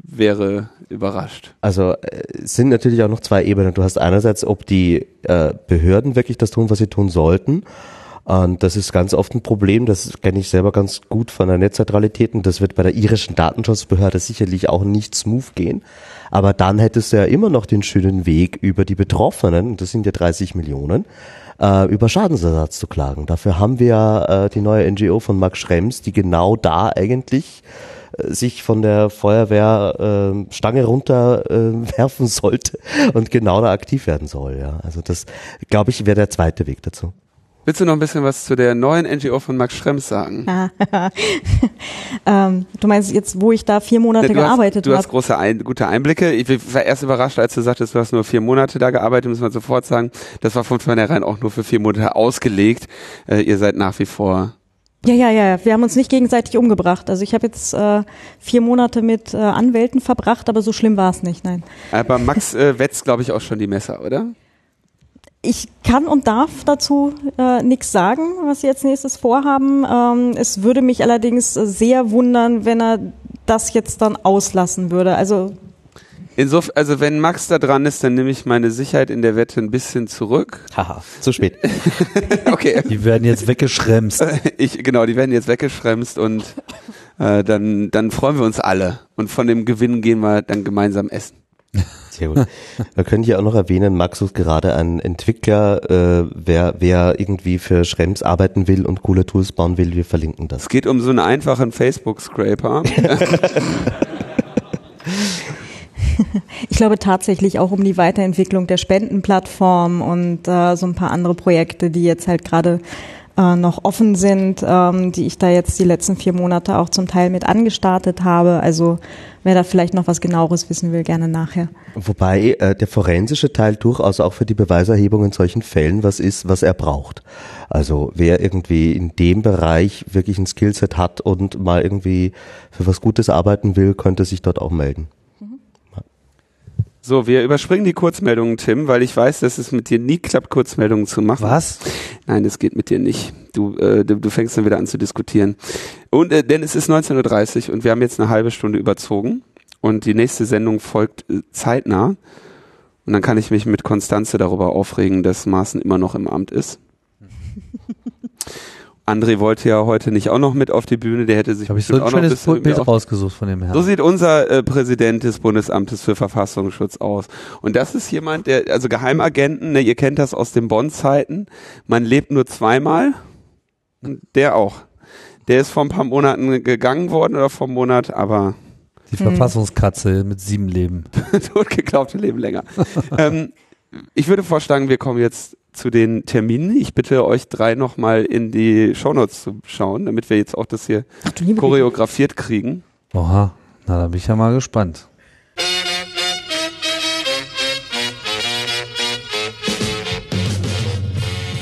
Speaker 2: wäre überrascht.
Speaker 5: Also äh, es sind natürlich auch noch zwei Ebenen. Du hast einerseits, ob die äh, Behörden wirklich das tun, was sie tun sollten. Und das ist ganz oft ein Problem, das kenne ich selber ganz gut von der Netzneutralität und das wird bei der irischen Datenschutzbehörde sicherlich auch nicht smooth gehen. Aber dann hättest du ja immer noch den schönen Weg über die Betroffenen, und das sind ja 30 Millionen, äh, über Schadensersatz zu klagen. Dafür haben wir äh, die neue NGO von Max Schrems, die genau da eigentlich sich von der Feuerwehr äh, Stange runter äh, werfen sollte und genau da aktiv werden soll. Ja, also das glaube ich wäre der zweite Weg dazu.
Speaker 2: Willst du noch ein bisschen was zu der neuen NGO von Max Schrems sagen?
Speaker 3: ähm, du meinst jetzt, wo ich da vier Monate
Speaker 2: du
Speaker 3: gearbeitet
Speaker 2: habe? Du hast große ein, gute Einblicke. Ich war erst überrascht, als du sagtest, du hast nur vier Monate da gearbeitet, muss man sofort sagen. Das war von vornherein auch nur für vier Monate ausgelegt. Äh, ihr seid nach wie vor
Speaker 3: ja, ja, ja. Wir haben uns nicht gegenseitig umgebracht. Also ich habe jetzt äh, vier Monate mit äh, Anwälten verbracht, aber so schlimm war es nicht, nein.
Speaker 2: Aber Max äh, wetzt, glaube ich, auch schon die Messer, oder?
Speaker 3: Ich kann und darf dazu äh, nichts sagen, was sie jetzt nächstes vorhaben. Ähm, es würde mich allerdings sehr wundern, wenn er das jetzt dann auslassen würde. Also
Speaker 2: Insofern, also wenn Max da dran ist, dann nehme ich meine Sicherheit in der Wette ein bisschen zurück.
Speaker 5: Haha, zu spät.
Speaker 1: okay. Die werden jetzt weggeschremst.
Speaker 2: Ich, genau, die werden jetzt weggeschremst und äh, dann, dann freuen wir uns alle. Und von dem Gewinn gehen wir dann gemeinsam essen.
Speaker 5: Sehr gut. Wir können hier auch noch erwähnen, Max ist gerade ein Entwickler, äh, wer, wer irgendwie für Schrems arbeiten will und coole Tools bauen will, wir verlinken das.
Speaker 2: Es geht um so einen einfachen Facebook-Scraper.
Speaker 3: Ich glaube tatsächlich auch um die Weiterentwicklung der Spendenplattform und äh, so ein paar andere Projekte, die jetzt halt gerade äh, noch offen sind, ähm, die ich da jetzt die letzten vier Monate auch zum Teil mit angestartet habe. Also wer da vielleicht noch was genaueres wissen will, gerne nachher.
Speaker 5: Wobei äh, der forensische Teil durchaus auch für die Beweiserhebung in solchen Fällen was ist, was er braucht. Also wer irgendwie in dem Bereich wirklich ein Skillset hat und mal irgendwie für was Gutes arbeiten will, könnte sich dort auch melden.
Speaker 2: So, wir überspringen die Kurzmeldungen, Tim, weil ich weiß, dass es mit dir nie klappt, Kurzmeldungen zu machen.
Speaker 1: Was?
Speaker 2: Nein, das geht mit dir nicht. Du, äh, du, du fängst dann wieder an zu diskutieren. Und äh, denn es ist 19.30 Uhr und wir haben jetzt eine halbe Stunde überzogen und die nächste Sendung folgt äh, zeitnah. Und dann kann ich mich mit Konstanze darüber aufregen, dass Maaßen immer noch im Amt ist. André wollte ja heute nicht auch noch mit auf die Bühne, der hätte sich
Speaker 1: Habe ich so ein schönes Bild rausgesucht von dem Herrn.
Speaker 2: So sieht unser äh, Präsident des Bundesamtes für Verfassungsschutz aus. Und das ist jemand, der, also Geheimagenten, ne, ihr kennt das aus den Bonn-Zeiten, man lebt nur zweimal. Der auch. Der ist vor ein paar Monaten gegangen worden oder vor einem Monat, aber
Speaker 1: die Verfassungskatze mit sieben Leben.
Speaker 2: Totgeglaubte leben länger. ähm, ich würde vorschlagen, wir kommen jetzt zu den Terminen. Ich bitte euch drei nochmal in die Shownotes zu schauen, damit wir jetzt auch das hier Ach, choreografiert kriegen.
Speaker 1: Oha, na da bin ich ja mal gespannt.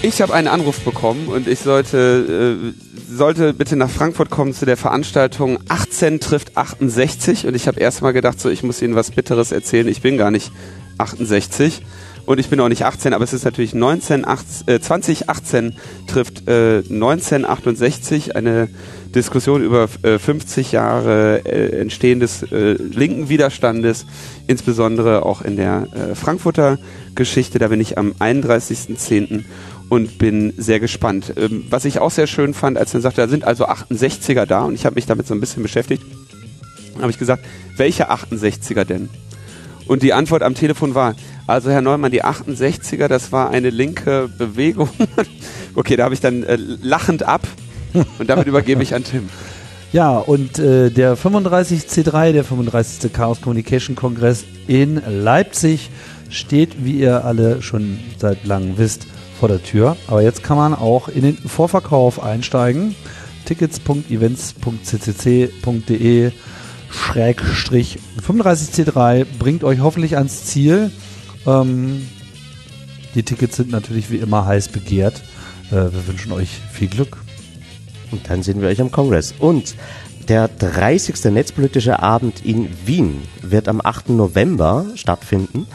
Speaker 2: Ich habe einen Anruf bekommen und ich sollte, äh, sollte bitte nach Frankfurt kommen zu der Veranstaltung 18 trifft 68 und ich habe erstmal gedacht, so ich muss Ihnen was Bitteres erzählen, ich bin gar nicht 68 Und ich bin auch nicht 18, aber es ist natürlich 19, 18, äh, 2018 trifft äh, 1968 eine Diskussion über äh, 50 Jahre äh, Entstehen des äh, linken Widerstandes, insbesondere auch in der äh, Frankfurter Geschichte. Da bin ich am 31.10. und bin sehr gespannt. Ähm, was ich auch sehr schön fand, als er sagte, da sind also 68er da und ich habe mich damit so ein bisschen beschäftigt, habe ich gesagt, welche 68er denn? Und die Antwort am Telefon war, also Herr Neumann, die 68er, das war eine linke Bewegung. okay, da habe ich dann äh, lachend ab und damit übergebe ich an Tim.
Speaker 1: Ja, und äh, der 35C3, der 35. Chaos Communication Kongress in Leipzig steht, wie ihr alle schon seit langem wisst, vor der Tür. Aber jetzt kann man auch in den Vorverkauf einsteigen. Tickets.events.ccc.de Schrägstrich 35C3 bringt euch hoffentlich ans Ziel. Ähm, die Tickets sind natürlich wie immer heiß begehrt. Äh, wir wünschen euch viel Glück.
Speaker 5: Und dann sehen wir euch am Kongress. Und der 30. Netzpolitische Abend in Wien wird am 8. November stattfinden.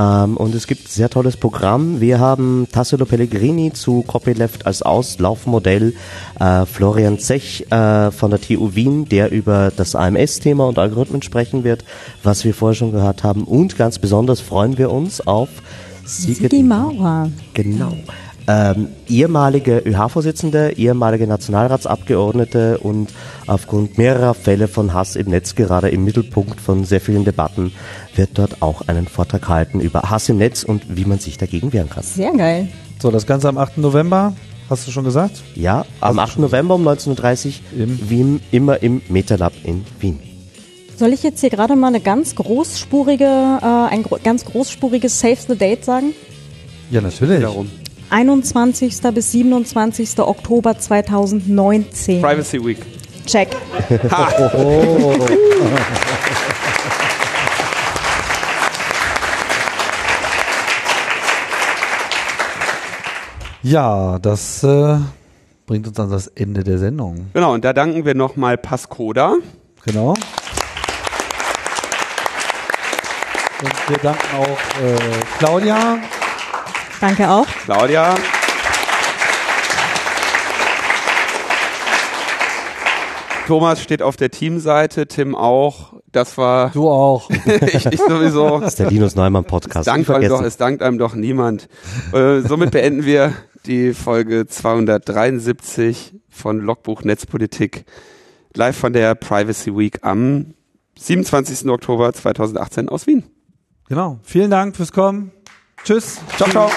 Speaker 5: Ähm, und es gibt sehr tolles Programm. Wir haben Tassilo Pellegrini zu Copyleft als Auslaufmodell, äh, Florian Zech äh, von der TU Wien, der über das AMS-Thema und Algorithmen sprechen wird, was wir vorher schon gehört haben. Und ganz besonders freuen wir uns auf
Speaker 3: Sigi Maurer.
Speaker 5: Genau. Ähm, ehemalige ÖH-Vorsitzende, ehemalige Nationalratsabgeordnete und aufgrund mehrerer Fälle von Hass im Netz gerade im Mittelpunkt von sehr vielen Debatten wird dort auch einen Vortrag halten über Hass im Netz und wie man sich dagegen wehren kann.
Speaker 3: Sehr geil.
Speaker 1: So, das Ganze am 8. November, hast du schon gesagt?
Speaker 5: Ja, am 8. November um 19.30 Uhr,
Speaker 1: Im-
Speaker 5: wie immer im MetaLab in Wien.
Speaker 3: Soll ich jetzt hier gerade mal eine ganz großspurige, äh, ein gro ganz großspuriges Save the Date sagen?
Speaker 1: Ja, natürlich.
Speaker 2: Darum.
Speaker 3: 21. bis 27. Oktober 2019.
Speaker 2: Privacy Week.
Speaker 3: Check.
Speaker 1: Ja, das äh, bringt uns an das Ende der Sendung.
Speaker 2: Genau, und da danken wir nochmal Pascoda.
Speaker 1: Genau. Und wir danken auch äh, Claudia.
Speaker 3: Danke auch.
Speaker 2: Claudia. Thomas steht auf der Teamseite, Tim auch. Das war
Speaker 1: Du auch.
Speaker 2: ich, ich sowieso.
Speaker 5: Das ist der Linus Neumann Podcast.
Speaker 2: Dank
Speaker 5: Nicht
Speaker 2: einem doch, es dankt einem doch niemand. Äh, somit beenden wir die Folge 273 von Logbuch Netzpolitik live von der Privacy Week am 27. Oktober 2018 aus Wien.
Speaker 1: Genau. Vielen Dank fürs Kommen. Tschüss.
Speaker 2: Ciao, ciao.